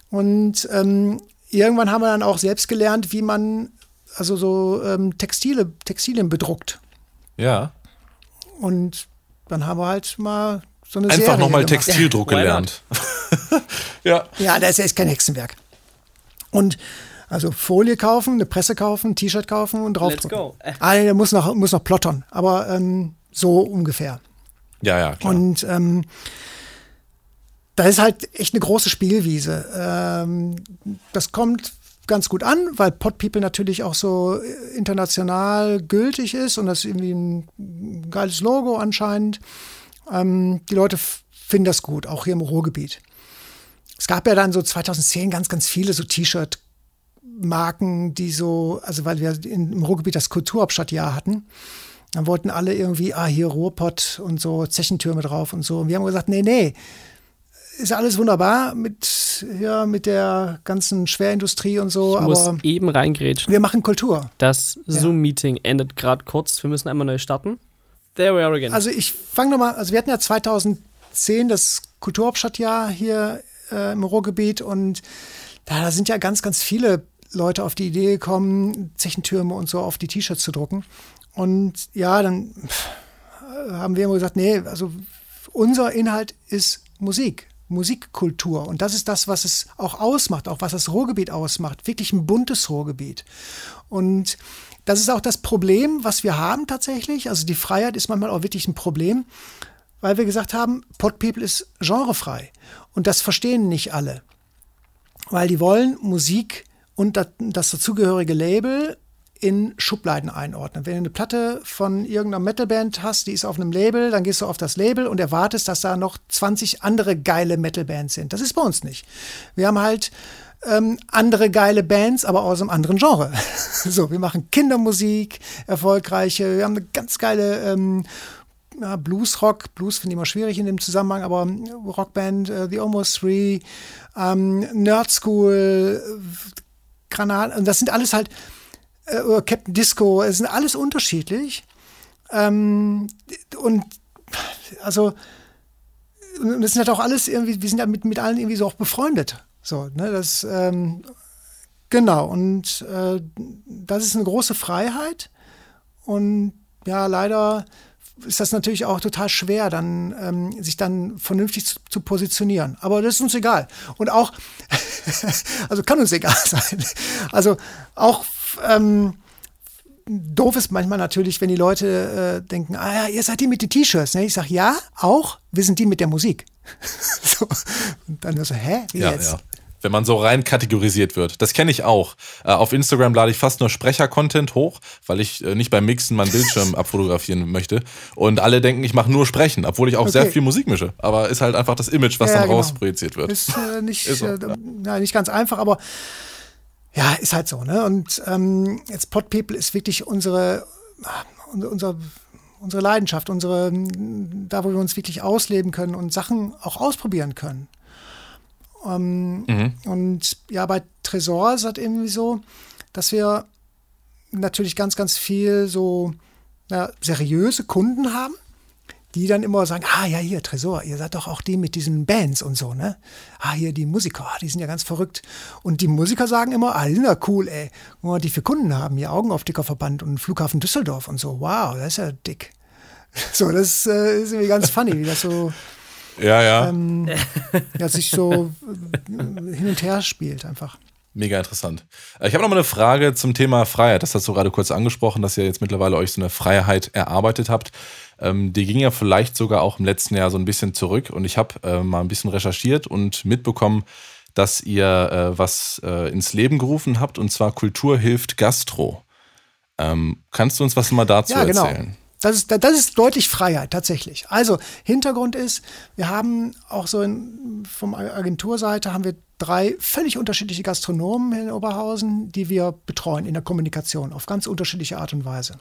Und ähm, irgendwann haben wir dann auch selbst gelernt, wie man also so ähm, Textile, Textilien bedruckt. Ja. Und dann haben wir halt mal so eine Einfach nochmal. Textildruck gelernt. [LAUGHS] ja. Ja, das ist kein Hexenwerk. Und also Folie kaufen, eine Presse kaufen, ein T-Shirt kaufen und draufdrucken. go. Äh. Ah, nee, der muss noch, muss noch plottern, aber ähm, so ungefähr. Ja, ja, klar. Und ähm, da ist halt echt eine große Spielwiese. Ähm, das kommt ganz gut an, weil Pod People natürlich auch so international gültig ist und das ist irgendwie ein geiles Logo anscheinend. Ähm, die Leute finden das gut, auch hier im Ruhrgebiet. Es gab ja dann so 2010 ganz, ganz viele so T-Shirt-Marken, die so, also weil wir im Ruhrgebiet das Kulturhauptstadtjahr hatten, dann wollten alle irgendwie, ah, hier Ruhrpott und so Zechentürme drauf und so. Und wir haben gesagt, nee, nee, ist alles wunderbar mit, ja, mit der ganzen Schwerindustrie und so, Ich muss aber eben reingrätschen. wir machen Kultur. Das. Zoom-Meeting endet gerade kurz. Wir müssen einmal neu starten. There we are again. Also ich fange nochmal, also wir hatten ja 2010 das Kulturhauptstadtjahr hier äh, im Ruhrgebiet und da, da sind ja ganz, ganz viele Leute auf die Idee gekommen, Zechentürme und so auf die T-Shirts zu drucken. Und ja, dann haben wir immer gesagt, nee, also unser Inhalt ist Musik, Musikkultur. Und das ist das, was es auch ausmacht, auch was das Ruhrgebiet ausmacht. Wirklich ein buntes Ruhrgebiet. Und das ist auch das Problem, was wir haben tatsächlich. Also die Freiheit ist manchmal auch wirklich ein Problem, weil wir gesagt haben, Pod People ist genrefrei. Und das verstehen nicht alle. Weil die wollen Musik und das, das dazugehörige Label in Schubladen einordnen. Wenn du eine Platte von irgendeiner Metalband hast, die ist auf einem Label, dann gehst du auf das Label und erwartest, dass da noch 20 andere geile Metalbands sind. Das ist bei uns nicht. Wir haben halt ähm, andere geile Bands, aber aus einem anderen Genre. [LAUGHS] so, wir machen Kindermusik, erfolgreiche, wir haben eine ganz geile ähm, ja, Blues-Rock, Blues finde ich immer schwierig in dem Zusammenhang, aber Rockband äh, The Almost Three, ähm, Nerd School, Granat, und das sind alles halt, äh, oder Captain Disco, es sind alles unterschiedlich. Ähm, und also, und das sind halt auch alles irgendwie, wir sind ja mit, mit allen irgendwie so auch befreundet. So, ne, das, ähm, genau, und äh, das ist eine große Freiheit. Und ja, leider ist das natürlich auch total schwer, dann ähm, sich dann vernünftig zu, zu, positionieren. Aber das ist uns egal. Und auch, [LAUGHS] also kann uns egal [LAUGHS] sein. Also auch ähm, doof ist manchmal natürlich, wenn die Leute äh, denken, ah ja, ihr seid die mit den T-Shirts. Ne? Ich sage, ja, auch, wir sind die mit der Musik. [LAUGHS] so. Und dann so, hä? Wie ja, jetzt? Ja wenn man so rein kategorisiert wird. Das kenne ich auch. Äh, auf Instagram lade ich fast nur Sprecher-Content hoch, weil ich äh, nicht beim Mixen meinen Bildschirm [LAUGHS] abfotografieren möchte. Und alle denken, ich mache nur Sprechen, obwohl ich auch okay. sehr viel Musik mische. Aber ist halt einfach das Image, was ja, dann genau. rausprojiziert wird. Ist, äh, nicht, [LAUGHS] ist so, äh, ja. nicht ganz einfach, aber ja, ist halt so. Ne? Und ähm, jetzt Pod People ist wirklich unsere, unser, unsere Leidenschaft, unsere, da wo wir uns wirklich ausleben können und Sachen auch ausprobieren können. Ähm, mhm. Und ja, bei Tresor ist es irgendwie so, dass wir natürlich ganz, ganz viel so ja, seriöse Kunden haben, die dann immer sagen, ah ja, hier, Tresor, ihr seid doch auch die mit diesen Bands und so, ne? Ah, hier die Musiker, die sind ja ganz verrückt. Und die Musiker sagen immer, ah, die sind ja cool, ey. Und die für Kunden haben, hier Augenoptikerverband und Flughafen Düsseldorf und so. Wow, das ist ja dick. [LAUGHS] So, das äh, ist irgendwie ganz funny, wie das so ja, ja. Ähm, ja, sich so hin und her spielt einfach. Mega interessant. Ich habe noch mal eine Frage zum Thema Freiheit. Das hast du gerade kurz angesprochen, dass ihr jetzt mittlerweile euch so eine Freiheit erarbeitet habt. Ähm, die ging ja vielleicht sogar auch im letzten Jahr so ein bisschen zurück. Und ich habe äh, mal ein bisschen recherchiert und mitbekommen, dass ihr äh, was äh, ins Leben gerufen habt, und zwar Kultur hilft Gastro. Ähm, kannst du uns was mal dazu ja, genau. erzählen? Das ist, das ist deutlich Freiheit tatsächlich. Also Hintergrund ist, wir haben auch so in, vom Agenturseite haben wir drei völlig unterschiedliche Gastronomen in Oberhausen, die wir betreuen in der Kommunikation auf ganz unterschiedliche Art und Weise.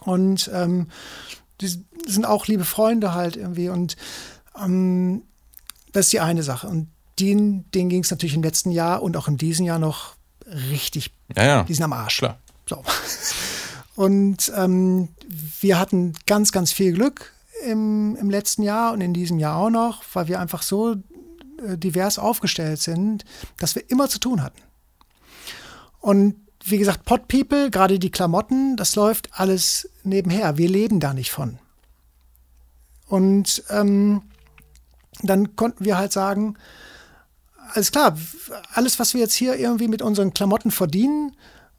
Und ähm, die sind auch liebe Freunde halt irgendwie und ähm, das ist die eine Sache. Und denen, denen ging es natürlich im letzten Jahr und auch in diesem Jahr noch richtig. Ja, ja. Die sind am Arsch. Klar. So. [LAUGHS] Und ähm, wir hatten ganz, ganz viel Glück im, im letzten Jahr und in diesem Jahr auch noch, weil wir einfach so äh, divers aufgestellt sind, dass wir immer zu tun hatten. Und wie gesagt, Pot People, gerade die Klamotten, das läuft alles nebenher. Wir leben da nicht von. Und ähm, dann konnten wir halt sagen, alles klar, alles, was wir jetzt hier irgendwie mit unseren Klamotten verdienen,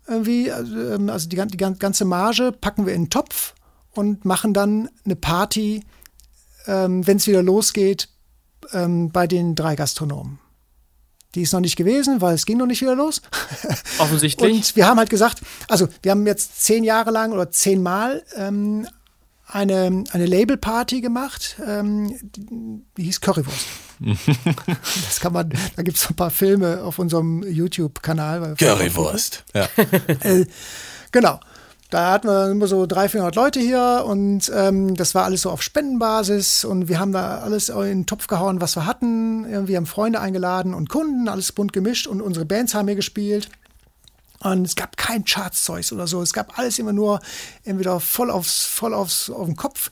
irgendwie, ähm, also die, die ganze Marge packen wir in den Topf und machen dann eine Party, ähm, wenn es wieder losgeht, ähm, bei den drei Gastronomen. Die ist noch nicht gewesen, weil es ging noch nicht wieder los. [LAUGHS] Offensichtlich. Und wir haben halt gesagt, also wir haben jetzt zehn Jahre lang oder zehnmal ähm, eine, eine Label-Party gemacht, ähm, die, die hieß Currywurst. [LAUGHS] das kann man, da gibt es ein paar Filme auf unserem YouTube-Kanal. Currywurst, ja. [LAUGHS] äh, genau. Da hatten wir immer so 300, 400 Leute hier und ähm, das war alles so auf Spendenbasis und wir haben da alles in den Topf gehauen, was wir hatten. Wir haben Freunde eingeladen und Kunden, alles bunt gemischt und unsere Bands haben hier gespielt. Und es gab kein Chartzeug oder so. Es gab alles immer nur entweder voll aufs, voll aufs, auf den Kopf.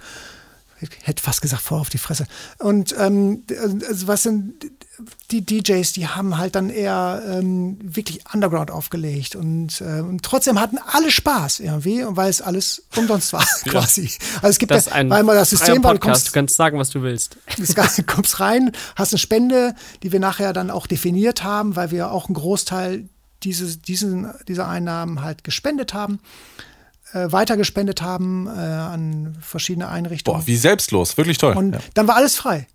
Ich hätte fast gesagt, voll auf die Fresse. Und ähm, also was sind die DJs, die haben halt dann eher ähm, wirklich Underground aufgelegt und, äh, und, trotzdem hatten alle Spaß irgendwie, weil es alles umsonst war [LAUGHS] quasi. Also es gibt das ja, weil man das System war, du, kommst, du kannst sagen, was du willst. [LAUGHS] Du kommst rein, hast eine Spende, die wir nachher dann auch definiert haben, weil wir auch einen Großteil dieses, diesen, diese Einnahmen halt gespendet haben, äh, weiter gespendet haben äh, an verschiedene Einrichtungen. Boah, wie selbstlos, wirklich toll. Und ja. dann war alles frei.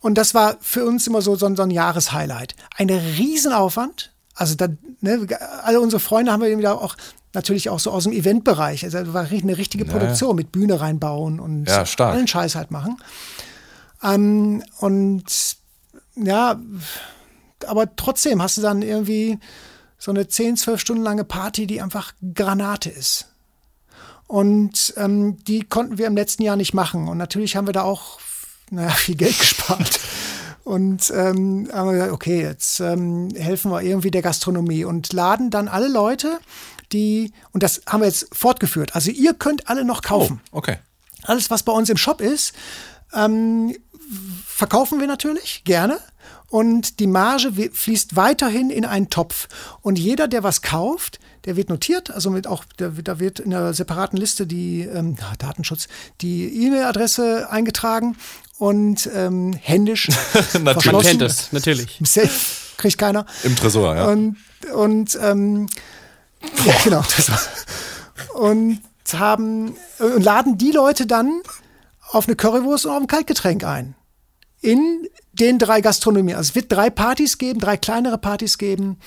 Und das war für uns immer so, so, so ein Jahreshighlight. Ein Riesenaufwand. Also da, ne, alle unsere Freunde haben wir wieder auch natürlich auch so aus dem Eventbereich. Also war eine richtige Produktion ja. mit Bühne reinbauen und ja, allen Scheiß halt machen. Ähm, und ja, aber trotzdem hast du dann irgendwie so eine 10, 12 Stunden lange Party, die einfach Granate ist. Und ähm, die konnten wir im letzten Jahr nicht machen. Und natürlich haben wir da auch naja, [LAUGHS] viel Geld gespart. Und ähm, haben wir gesagt, okay, jetzt ähm, helfen wir irgendwie der Gastronomie und laden dann alle Leute, die, und das haben wir jetzt fortgeführt. Also ihr könnt alle noch kaufen. Oh, okay. Alles, was bei uns im Shop ist, ähm, verkaufen wir natürlich gerne. Und die Marge fließt weiterhin in einen Topf. Und jeder, der was kauft, der wird notiert, also mit auch, da wird in einer separaten Liste die ähm, Datenschutz, die E-Mail-Adresse eingetragen und ähm, händisch [LAUGHS] natürlich. Man kennt es, natürlich. [LAUGHS] Safe kriegt keiner. Im Tresor, ja. Und, und ähm, ja, genau, Tresor. Und haben und laden die Leute dann auf eine Currywurst und auf ein Kaltgetränk ein. In den drei Gastronomien. Also es wird drei Partys geben, drei kleinere Partys geben.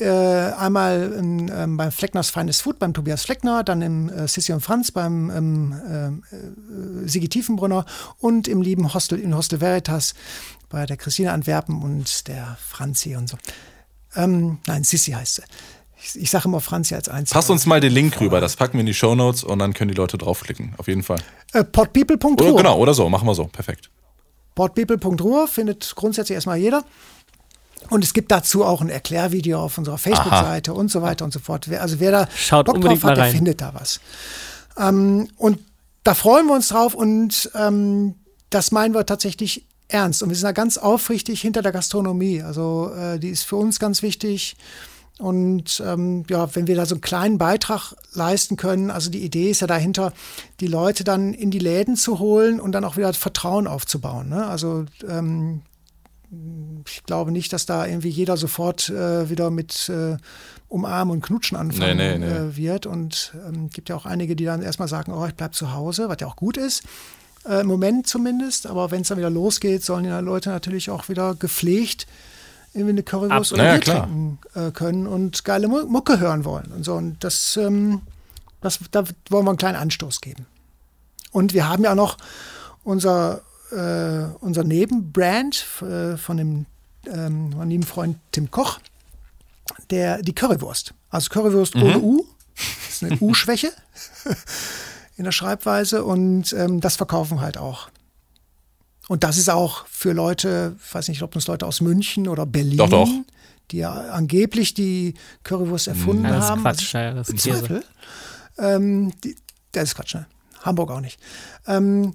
Äh, einmal in, ähm, beim Fleckners Feines Food beim Tobias Fleckner, dann im äh, Sissi und Franz beim ähm, äh, Sigi Tiefenbrunner und im lieben Hostel in Hostel Veritas bei der Christine Antwerpen und der Franzi und so. Ähm, nein, Sissi heißt sie. Ich, ich sage immer Franzi als Einzige. Pass uns mal den Link rüber, das packen wir in die Show Notes und dann können die Leute draufklicken, auf jeden Fall. Äh, podpeople.ru. Genau, oder so, machen wir so, perfekt. Podpeople.ru findet grundsätzlich erstmal jeder. Und es gibt dazu auch ein Erklärvideo auf unserer Facebook-Seite und so weiter und so fort. Also wer da Schaut Bock drauf hat, der findet da was. Ähm, und da freuen wir uns drauf und ähm, das meinen wir tatsächlich ernst. Und wir sind da ganz aufrichtig hinter der Gastronomie. Also äh, die ist für uns ganz wichtig. Und ähm, ja, wenn wir da so einen kleinen Beitrag leisten können, also die Idee ist ja dahinter, die Leute dann in die Läden zu holen und dann auch wieder Vertrauen aufzubauen. Ne? Also ähm, ich glaube nicht, dass da irgendwie jeder sofort äh, wieder mit äh, Umarmen und Knutschen anfangen nee, nee, nee. Äh, wird. Und ähm, gibt ja auch einige, die dann erstmal sagen, oh, ich bleibe zu Hause, was ja auch gut ist. Äh, Im Moment zumindest. Aber wenn es dann wieder losgeht, sollen die Leute natürlich auch wieder gepflegt irgendwie eine Currywurst oder naja, Bier trinken äh, können und geile Mucke hören wollen. Und so. Und das, ähm, das, da wollen wir einen kleinen Anstoß geben. Und wir haben ja noch unser äh, unser Nebenbrand äh, von dem ähm, meinem lieben Freund Tim Koch, der die Currywurst. Also Currywurst mhm. ohne U. Das ist eine [LAUGHS] U-Schwäche [LAUGHS] in der Schreibweise und ähm, das verkaufen halt auch. Und das ist auch für Leute, ich weiß nicht, ob das Leute aus München oder Berlin, doch, doch. die ja angeblich die Currywurst erfunden ja, das haben. Ist Quatsch, ja, das ist Zweifel. Ähm, die, das ist Quatsch, ne? Hamburg auch nicht. Ähm,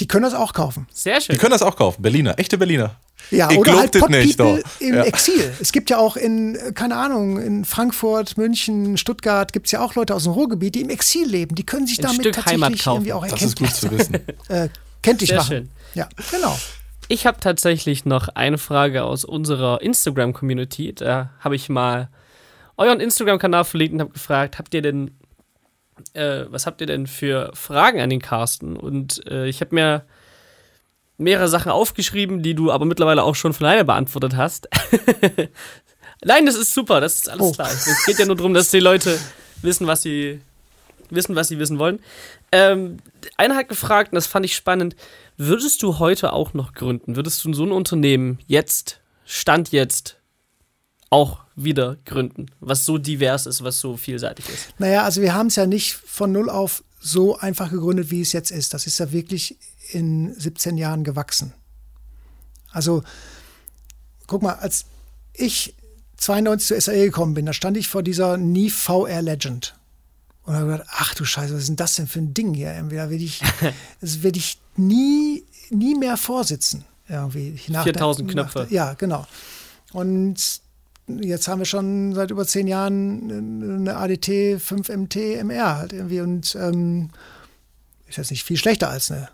die können das auch kaufen. Sehr schön. Die können das auch kaufen. Berliner, echte Berliner. Ja, ich oder halt nicht, im ja. Exil. Es gibt ja auch in, keine Ahnung, in Frankfurt, München, Stuttgart gibt es ja auch Leute aus dem Ruhrgebiet, die im Exil leben. Die können sich Ein damit Stück tatsächlich Heimat kaufen. irgendwie auch erkenntlich, Das ist gut zu wissen. [LAUGHS] äh, kenntlich Sehr machen. schön. Ja, genau. Ich habe tatsächlich noch eine Frage aus unserer Instagram-Community. Da habe ich mal euren Instagram-Kanal verlinkt und habe gefragt, habt ihr denn äh, was habt ihr denn für Fragen an den Carsten? Und äh, ich habe mir mehrere Sachen aufgeschrieben, die du aber mittlerweile auch schon von alleine beantwortet hast. [LAUGHS] Nein, das ist super, das ist alles oh. klar. Es geht ja nur darum, dass die Leute wissen, was sie wissen, was sie wissen wollen. Ähm, einer hat gefragt, und das fand ich spannend, würdest du heute auch noch gründen? Würdest du so ein Unternehmen jetzt, Stand jetzt, auch wieder gründen, was so divers ist, was so vielseitig ist? Naja, also wir haben es ja nicht von null auf so einfach gegründet, wie es jetzt ist. Das ist ja wirklich in 17 Jahren gewachsen. Also, guck mal, als ich 92 zur SAE gekommen bin, da stand ich vor dieser Nie VR Legend. Und habe gedacht, ach du Scheiße, was ist denn das denn für ein Ding hier? Da werde ich, [LAUGHS] das werde ich nie, nie mehr vorsitzen. Irgendwie. 4000 Knöpfe. Ja, genau. Und jetzt haben wir schon seit über zehn Jahren eine ADT 5MT MR halt irgendwie und ähm, ist jetzt nicht viel schlechter als eine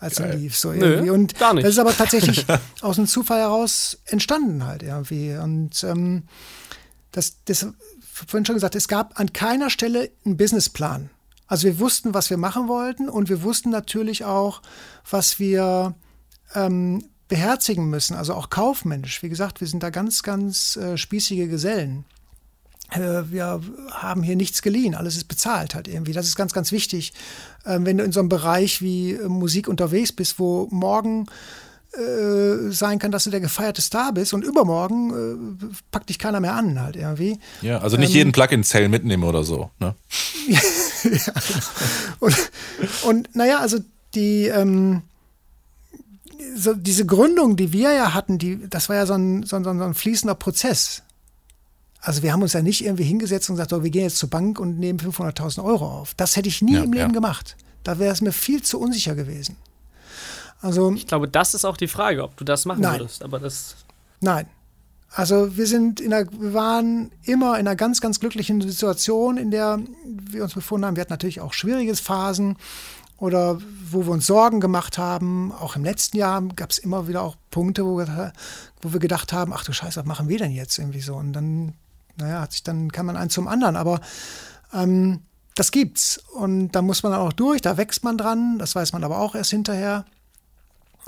als ein Leaf so irgendwie. Nö, und das ist aber tatsächlich [LAUGHS] aus einem Zufall heraus entstanden halt irgendwie. Und ähm, das, das vorhin schon gesagt, es gab an keiner Stelle einen Businessplan. Also wir wussten, was wir machen wollten und wir wussten natürlich auch, was wir ähm, beherzigen müssen, also auch kaufmännisch. Wie gesagt, wir sind da ganz, ganz äh, spießige Gesellen. Äh, wir haben hier nichts geliehen, alles ist bezahlt halt irgendwie. Das ist ganz, ganz wichtig, ähm, wenn du in so einem Bereich wie äh, Musik unterwegs bist, wo morgen äh, sein kann, dass du der gefeierte Star bist und übermorgen packt dich keiner mehr an halt irgendwie. Ja, also nicht ähm, jeden Plug-in-Zell mitnehmen oder so. Ne? [LAUGHS] ja. und, und naja, also die, ähm, so diese Gründung, die wir ja hatten, die, das war ja so ein, so ein, so ein fließender Prozess. Also wir haben uns ja nicht irgendwie hingesetzt und gesagt, so, wir gehen jetzt zur Bank und nehmen 500.000 Euro auf. Das hätte ich nie ja, im Leben ja. gemacht. Da wäre es mir viel zu unsicher gewesen. Also ich glaube, das ist auch die Frage, ob du das machen nein. würdest. Aber das nein. Also wir sind in einer, wir waren immer in einer ganz, ganz glücklichen Situation, in der wir uns befunden haben. Wir hatten natürlich auch schwierige Phasen oder wo wir uns Sorgen gemacht haben. Auch im letzten Jahr gab es immer wieder auch Punkte, wo wir, wo wir gedacht haben, ach du Scheiße, was machen wir denn jetzt irgendwie so? Und dann, naja, hat sich dann kann man eins zum anderen. Aber ähm, das gibt's. Und da muss man dann auch durch, da wächst man dran, das weiß man aber auch erst hinterher.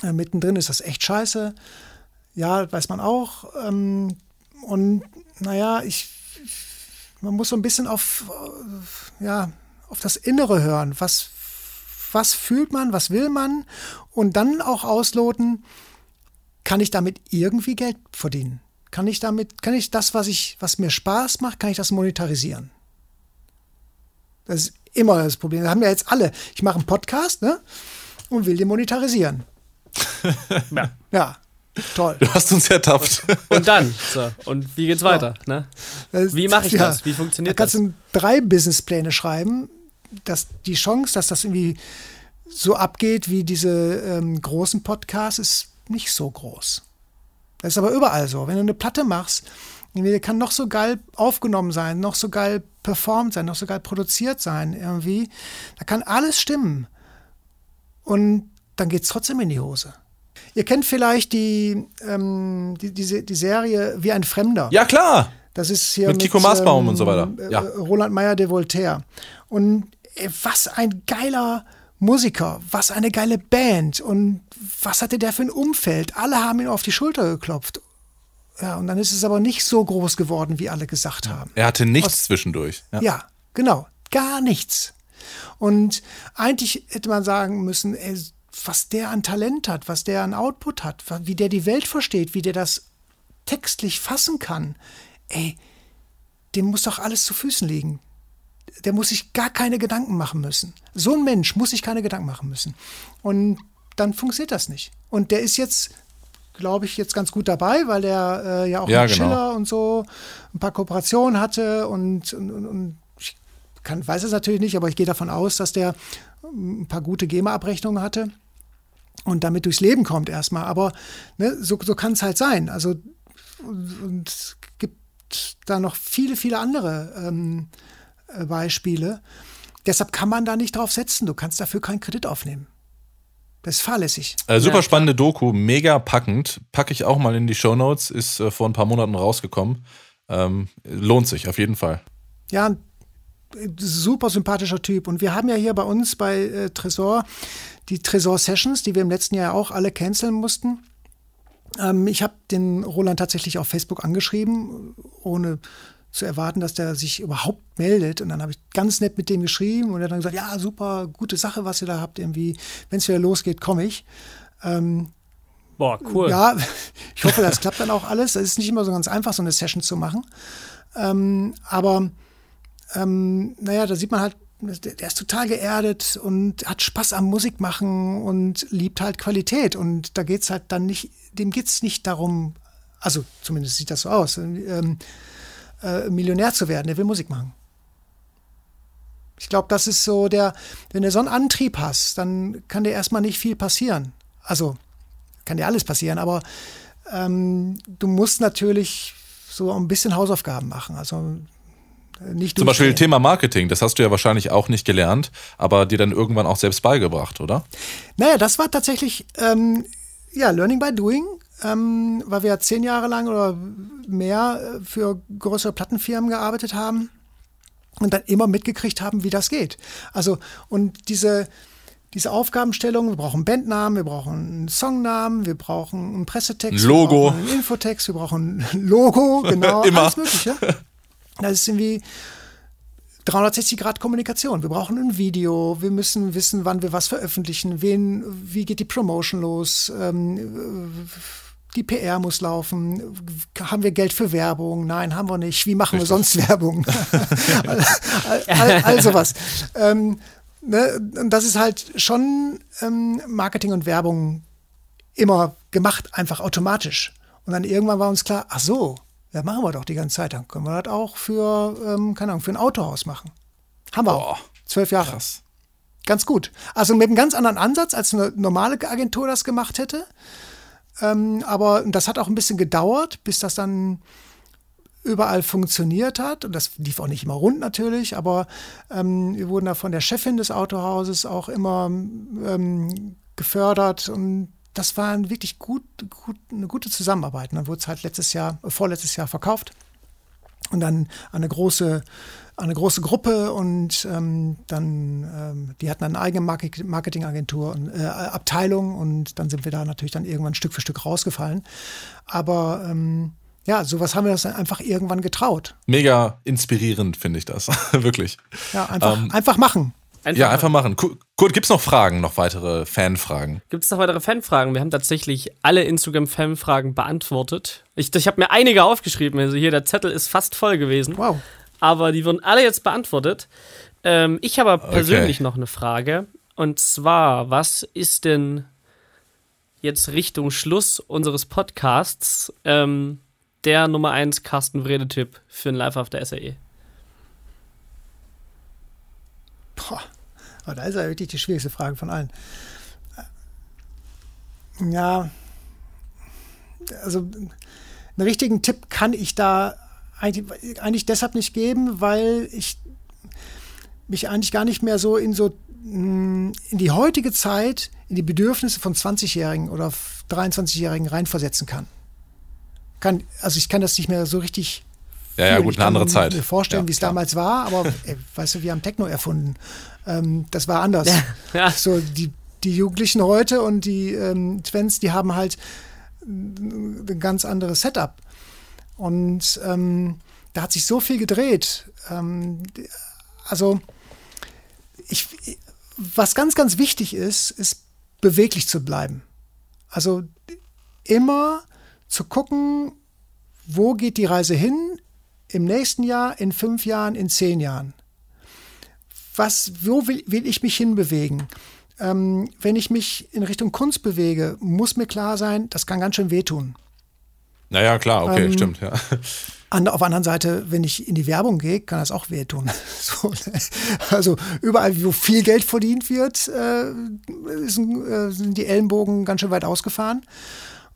Äh, mittendrin ist das echt scheiße. Ja, weiß man auch. Ähm, und naja, ich, man muss so ein bisschen auf, äh, ja, auf das Innere hören. Was, was fühlt man, was will man? Und dann auch ausloten, kann ich damit irgendwie Geld verdienen? Kann ich damit, kann ich das, was ich, was mir Spaß macht, kann ich das monetarisieren? Das ist immer das Problem. Wir haben ja jetzt alle. Ich mache einen Podcast, ne? Und will den monetarisieren. [LAUGHS] ja. ja. Toll. Du hast uns ertappt. Und dann, so, und wie geht's weiter? Ja. Ne? Wie mache ich ja. das? Wie funktioniert da kannst das? Kannst du drei Businesspläne schreiben, dass die Chance, dass das irgendwie so abgeht wie diese ähm, großen Podcasts, ist nicht so groß. Das ist aber überall so. Wenn du eine Platte machst, die kann noch so geil aufgenommen sein, noch so geil performt sein, noch so geil produziert sein, irgendwie. Da kann alles stimmen. Und dann geht es trotzdem in die Hose. Ihr kennt vielleicht die, ähm, die, die, die, Serie Wie ein Fremder. Ja, klar. Das ist hier mit, mit Kiko Maßbaum ähm, und so weiter. Ähm, ja. Roland Meyer de Voltaire. Und was ein geiler Musiker, was eine geile Band und was hatte der für ein Umfeld. Alle haben ihn auf die Schulter geklopft. Ja, und dann ist es aber nicht so groß geworden, wie alle gesagt haben. Er hatte nichts Aus, zwischendurch. Ja. ja, genau. Gar nichts. Und eigentlich hätte man sagen müssen, ey, was der an Talent hat, was der an Output hat, wie der die Welt versteht, wie der das textlich fassen kann, ey, dem muss doch alles zu Füßen liegen. Der muss sich gar keine Gedanken machen müssen. So ein Mensch muss sich keine Gedanken machen müssen. Und dann funktioniert das nicht. Und der ist jetzt, glaube ich, jetzt ganz gut dabei, weil der äh, ja auch ja, mit genau. Schiller und so ein paar Kooperationen hatte und, und, und ich kann, weiß es natürlich nicht, aber ich gehe davon aus, dass der ein paar gute GEMA-Abrechnungen hatte und damit durchs Leben kommt erstmal. Aber ne, so, so kann es halt sein. Also und es gibt da noch viele, viele andere ähm, äh, Beispiele. Deshalb kann man da nicht drauf setzen. Du kannst dafür keinen Kredit aufnehmen. Das ist fahrlässig. Äh, super ja, spannende Doku, mega packend. Packe ich auch mal in die Show Notes. Ist äh, vor ein paar Monaten rausgekommen. Ähm, lohnt sich auf jeden Fall. Ja, super sympathischer Typ. Und wir haben ja hier bei uns bei äh, Tresor die Tresor Sessions, die wir im letzten Jahr auch alle canceln mussten. Ähm, ich habe den Roland tatsächlich auf Facebook angeschrieben, ohne zu erwarten, dass der sich überhaupt meldet. Und dann habe ich ganz nett mit dem geschrieben und er hat dann gesagt, ja, super, gute Sache, was ihr da habt irgendwie. Wenn es wieder losgeht, komme ich. Ähm, Boah, cool. Ja, [LAUGHS] ich hoffe, das klappt dann auch alles. Es ist nicht immer so ganz einfach, so eine Session zu machen. Ähm, aber ähm, naja, da sieht man halt, der ist total geerdet und hat Spaß am Musik machen und liebt halt Qualität. Und da geht es halt dann nicht, dem geht es nicht darum, also zumindest sieht das so aus, ähm, äh, Millionär zu werden. Der will Musik machen. Ich glaube, das ist so der, wenn du so einen Antrieb hast, dann kann dir erstmal nicht viel passieren. Also kann dir alles passieren, aber ähm, du musst natürlich so ein bisschen Hausaufgaben machen. Also nicht Zum Beispiel Thema Marketing, das hast du ja wahrscheinlich auch nicht gelernt, aber dir dann irgendwann auch selbst beigebracht, oder? Naja, das war tatsächlich, ähm, ja, Learning by Doing, ähm, weil wir ja zehn Jahre lang oder mehr äh, für größere Plattenfirmen gearbeitet haben und dann immer mitgekriegt haben, wie das geht. Also, und diese, diese Aufgabenstellung, wir brauchen Bandnamen, wir brauchen einen Songnamen, wir brauchen einen Pressetext, Logo. einen Infotext, wir brauchen ein Logo, [LAUGHS] genau, Immer. alles Mögliche. Das ist irgendwie 360 Grad Kommunikation. Wir brauchen ein Video, wir müssen wissen, wann wir was veröffentlichen, wen, wie geht die Promotion los, ähm, die PR muss laufen. Haben wir Geld für Werbung? Nein, haben wir nicht. Wie machen Richtig. wir sonst Werbung? [LAUGHS] all, all, all, sowas. Ähm, ne? Und das ist halt schon ähm, Marketing und Werbung immer gemacht, einfach automatisch. Und dann irgendwann war uns klar, ach so, ja, machen wir doch die ganze Zeit. Dann können wir das auch für, ähm, keine Ahnung, für ein Autohaus machen. Haben wir auch. Zwölf Jahre. Krass. Ganz gut. Also mit einem ganz anderen Ansatz, als eine normale Agentur das gemacht hätte. Ähm, aber das hat auch ein bisschen gedauert, bis das dann überall funktioniert hat. Und das lief auch nicht immer rund natürlich, aber ähm, wir wurden da von der Chefin des Autohauses auch immer ähm, gefördert und das war wirklich gut, gut, eine gute Zusammenarbeit. Und dann wurde es halt letztes Jahr, vorletztes Jahr verkauft und dann eine große eine große Gruppe und ähm, dann, ähm, die hatten eine eigene Marketingagentur und äh, Abteilung und dann sind wir da natürlich dann irgendwann Stück für Stück rausgefallen. Aber ähm, ja, sowas haben wir uns einfach irgendwann getraut. Mega inspirierend finde ich das, [LAUGHS] wirklich. Ja, einfach, ähm, einfach machen. Einfach ja, einfach machen. Kurt, gibt es noch Fragen, noch weitere Fanfragen? Gibt es noch weitere Fanfragen? Wir haben tatsächlich alle Instagram-Fanfragen beantwortet. Ich, ich habe mir einige aufgeschrieben. Also hier, der Zettel ist fast voll gewesen. Wow aber die wurden alle jetzt beantwortet. Ähm, ich habe persönlich okay. noch eine Frage. Und zwar, was ist denn jetzt Richtung Schluss unseres Podcasts ähm, der Nummer 1 Carsten Wrede-Tipp für ein Live auf der SAE? Boah, oh, da ist ja wirklich die schwierigste Frage von allen. Ja, also einen richtigen Tipp kann ich da eigentlich, eigentlich deshalb nicht geben, weil ich mich eigentlich gar nicht mehr so in so mm, in die heutige Zeit, in die Bedürfnisse von 20-Jährigen oder 23-Jährigen reinversetzen kann. kann. Also ich kann das nicht mehr so richtig ja, ja, gut, eine andere Zeit. mir vorstellen, ja, wie es damals war, aber ey, [LAUGHS] weißt du, wir haben Techno erfunden. Ähm, das war anders. Ja, ja. So, die, die Jugendlichen heute und die ähm, Twins, die haben halt ein ganz anderes Setup. Und ähm, da hat sich so viel gedreht. Ähm, also, ich, was ganz, ganz wichtig ist, ist beweglich zu bleiben. Also immer zu gucken, wo geht die Reise hin im nächsten Jahr, in fünf Jahren, in zehn Jahren. Was, wo will, will ich mich hinbewegen? Ähm, wenn ich mich in Richtung Kunst bewege, muss mir klar sein, das kann ganz schön wehtun. Naja, klar, okay, ähm, stimmt, ja. An, auf der anderen Seite, wenn ich in die Werbung gehe, kann das auch wehtun. [LAUGHS] So, also überall, wo viel Geld verdient wird, äh, ist, äh, sind die Ellenbogen ganz schön weit ausgefahren.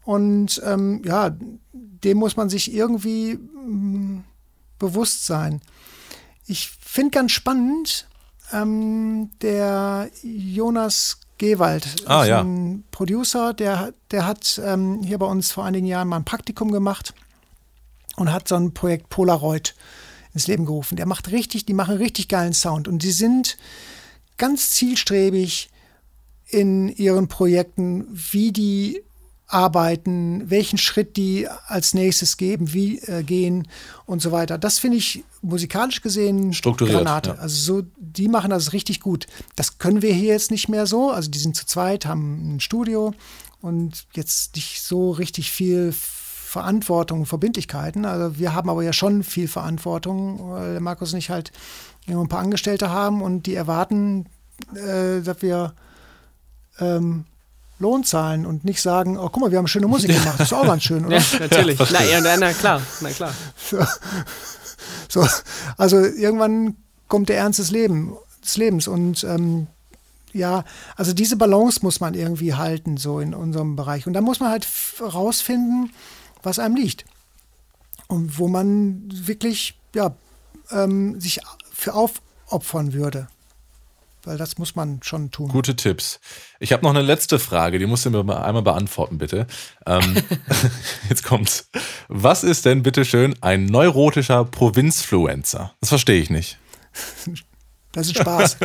Und ähm, ja, dem muss man sich irgendwie mh, mm, bewusst sein. Ich finde ganz spannend, ähm, der Jonas Gewald, ah, ist ja. ein Producer, der, der hat ähm, hier bei uns vor einigen Jahren mal ein Praktikum gemacht und hat so ein Projekt Polaroid ins Leben gerufen. Der macht richtig, die machen richtig geilen Sound und die sind ganz zielstrebig in ihren Projekten, wie die arbeiten, welchen Schritt die als nächstes geben, wie äh, gehen und so weiter. Das finde ich musikalisch gesehen Strukturiert, Granate. Ja. Also so, die machen das richtig gut. Das können wir hier jetzt nicht mehr so. Also die sind zu zweit, haben ein Studio und jetzt nicht so richtig viel Verantwortung, Verbindlichkeiten. Also wir haben aber ja schon viel Verantwortung, weil Markus und ich halt ein paar Angestellte haben und die erwarten, äh, dass wir ähm, Lohn zahlen und nicht sagen, oh guck mal, wir haben schöne Musik [LAUGHS] gemacht, das ist auch ganz schön, oder? Ja, natürlich. Ja, na, ja, na, klar, na klar. So, so, also irgendwann kommt der Ernst des, Leben, des Lebens und ähm, ja, also diese Balance muss man irgendwie halten, so in unserem Bereich. Und da muss man halt rausfinden, was einem liegt. Und wo man wirklich, ja, ähm, sich für aufopfern würde weil das muss man schon tun. Gute Tipps. Ich habe noch eine letzte Frage, die musst du mir mal einmal beantworten, bitte. Ähm, [LAUGHS] jetzt kommt's. Was ist denn bitteschön ein neurotischer Provinzfluencer? Das verstehe ich nicht. Das ist Spaß.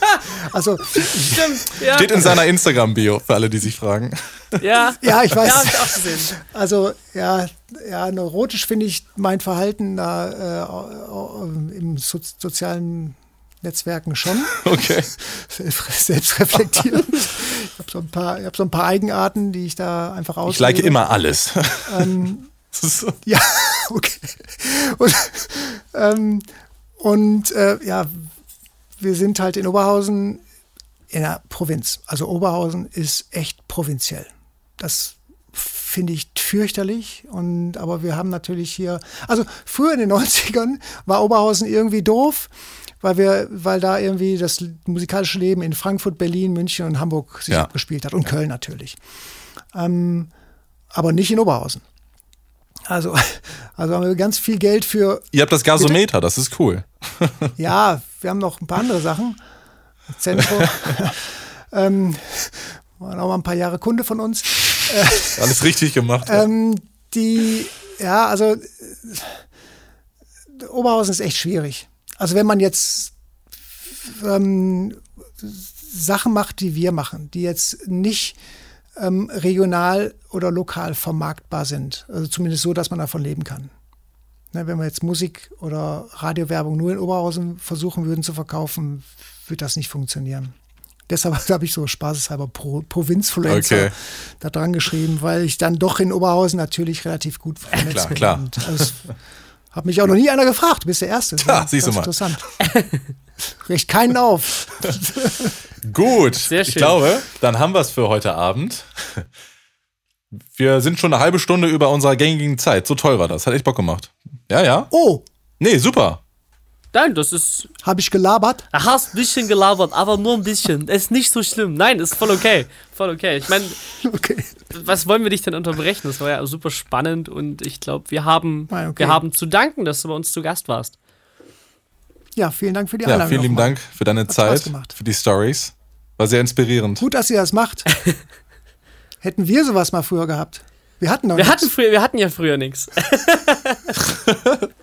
[LAUGHS] also Stimmt, ja. steht in seiner Instagram-Bio für alle, die sich fragen. Ja, ja, ich weiß. Ja, ich auch gesehen. Also ja, ja, neurotisch finde ich mein Verhalten da äh, im so sozialen Netzwerken schon. [LAUGHS] Okay. Selbstreflektierend. [LAUGHS] habe so, ein paar, ich hab so ein paar Eigenarten, die ich da einfach aus. Ich like immer alles. Ähm, [LAUGHS] ja, okay. Und, ähm, und äh, ja, wir sind halt in Oberhausen in der Provinz. Also Oberhausen ist echt provinziell. Das finde ich fürchterlich. Und, aber wir haben natürlich hier, also früher in den 90ern war Oberhausen irgendwie doof, weil wir, weil da irgendwie das musikalische Leben in Frankfurt, Berlin, München und Hamburg sich Ja. abgespielt hat und Köln natürlich. Ähm, aber nicht in Oberhausen. Also, [LAUGHS] also haben wir ganz viel Geld für Ihr habt das Gasometer, das ist cool. [LAUGHS] ja, wir haben noch ein paar andere Sachen. Zentrum. [LAUGHS] ähm, waren auch mal ein paar Jahre Kunde von uns. Alles richtig gemacht. Ähm, die, ja, also Oberhausen ist echt schwierig. Also wenn man jetzt ähm, Sachen macht, die wir machen, die jetzt nicht ähm, regional oder lokal vermarktbar sind, also zumindest so, dass man davon leben kann. Ne, wenn wir jetzt Musik oder Radiowerbung nur in Oberhausen versuchen würden zu verkaufen, wird das nicht funktionieren. Deshalb [LAUGHS] habe ich so spaßeshalber Pro, Provinzfluencer Okay. da dran geschrieben, weil ich dann doch in Oberhausen natürlich relativ gut vernetzt Klar, bin. klar. [LAUGHS] Hat mich auch noch nie einer gefragt. Du bist der Erste. [LAUGHS] Tja, siehst du mal. Interessant. [LAUGHS] Riecht keinen auf. Gut, Sehr ich schön. glaube, dann haben wir es für heute Abend. Wir sind schon eine halbe Stunde über unserer gängigen Zeit. So toll war das. Hat echt Bock gemacht. Ja, ja. Oh, Nee, super. Nein, das ist. habe ich gelabert? Du hast ein bisschen gelabert, aber nur ein bisschen. Ist nicht so schlimm. Nein, ist voll okay. Voll okay. Ich meine, [LAUGHS] Okay. was wollen wir dich denn unterbrechen? Das war ja super spannend und ich glaube, wir haben, Ah, okay. wir haben zu danken, dass du bei uns zu Gast warst. Ja, vielen Dank für die Ja, Einladung. vielen lieben. Dank für deine Spaß Zeit, gemacht. für die Stories. War sehr inspirierend. Gut, dass ihr das macht. [LAUGHS] Hätten wir sowas mal früher gehabt. Wir hatten doch Wir nichts. hatten, früher, wir hatten ja früher nichts. [LAUGHS]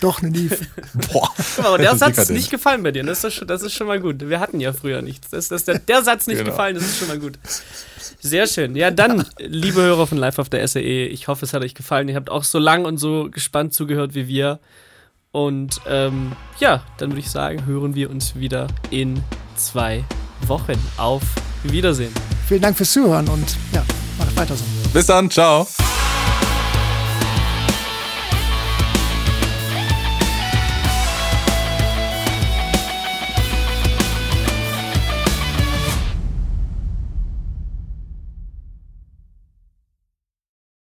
doch eine Nief. [LAUGHS] Boah. Aber der [LAUGHS] Satz ist nicht gefallen bei dir. Das ist, schon, das ist schon mal gut. Wir hatten ja früher nichts. Das, das, der, der Satz nicht Genau. gefallen, das ist schon mal gut. Sehr schön. Ja, dann, liebe Hörer von Live auf der SAE, ich hoffe, es hat euch gefallen. Ihr habt auch so lang und so gespannt zugehört wie wir. Und ähm, ja, dann würde ich sagen, hören wir uns wieder in zwei Wochen. Auf Wiedersehen. Vielen Dank fürs Zuhören und ja, macht weiter so. Bis dann. Ciao.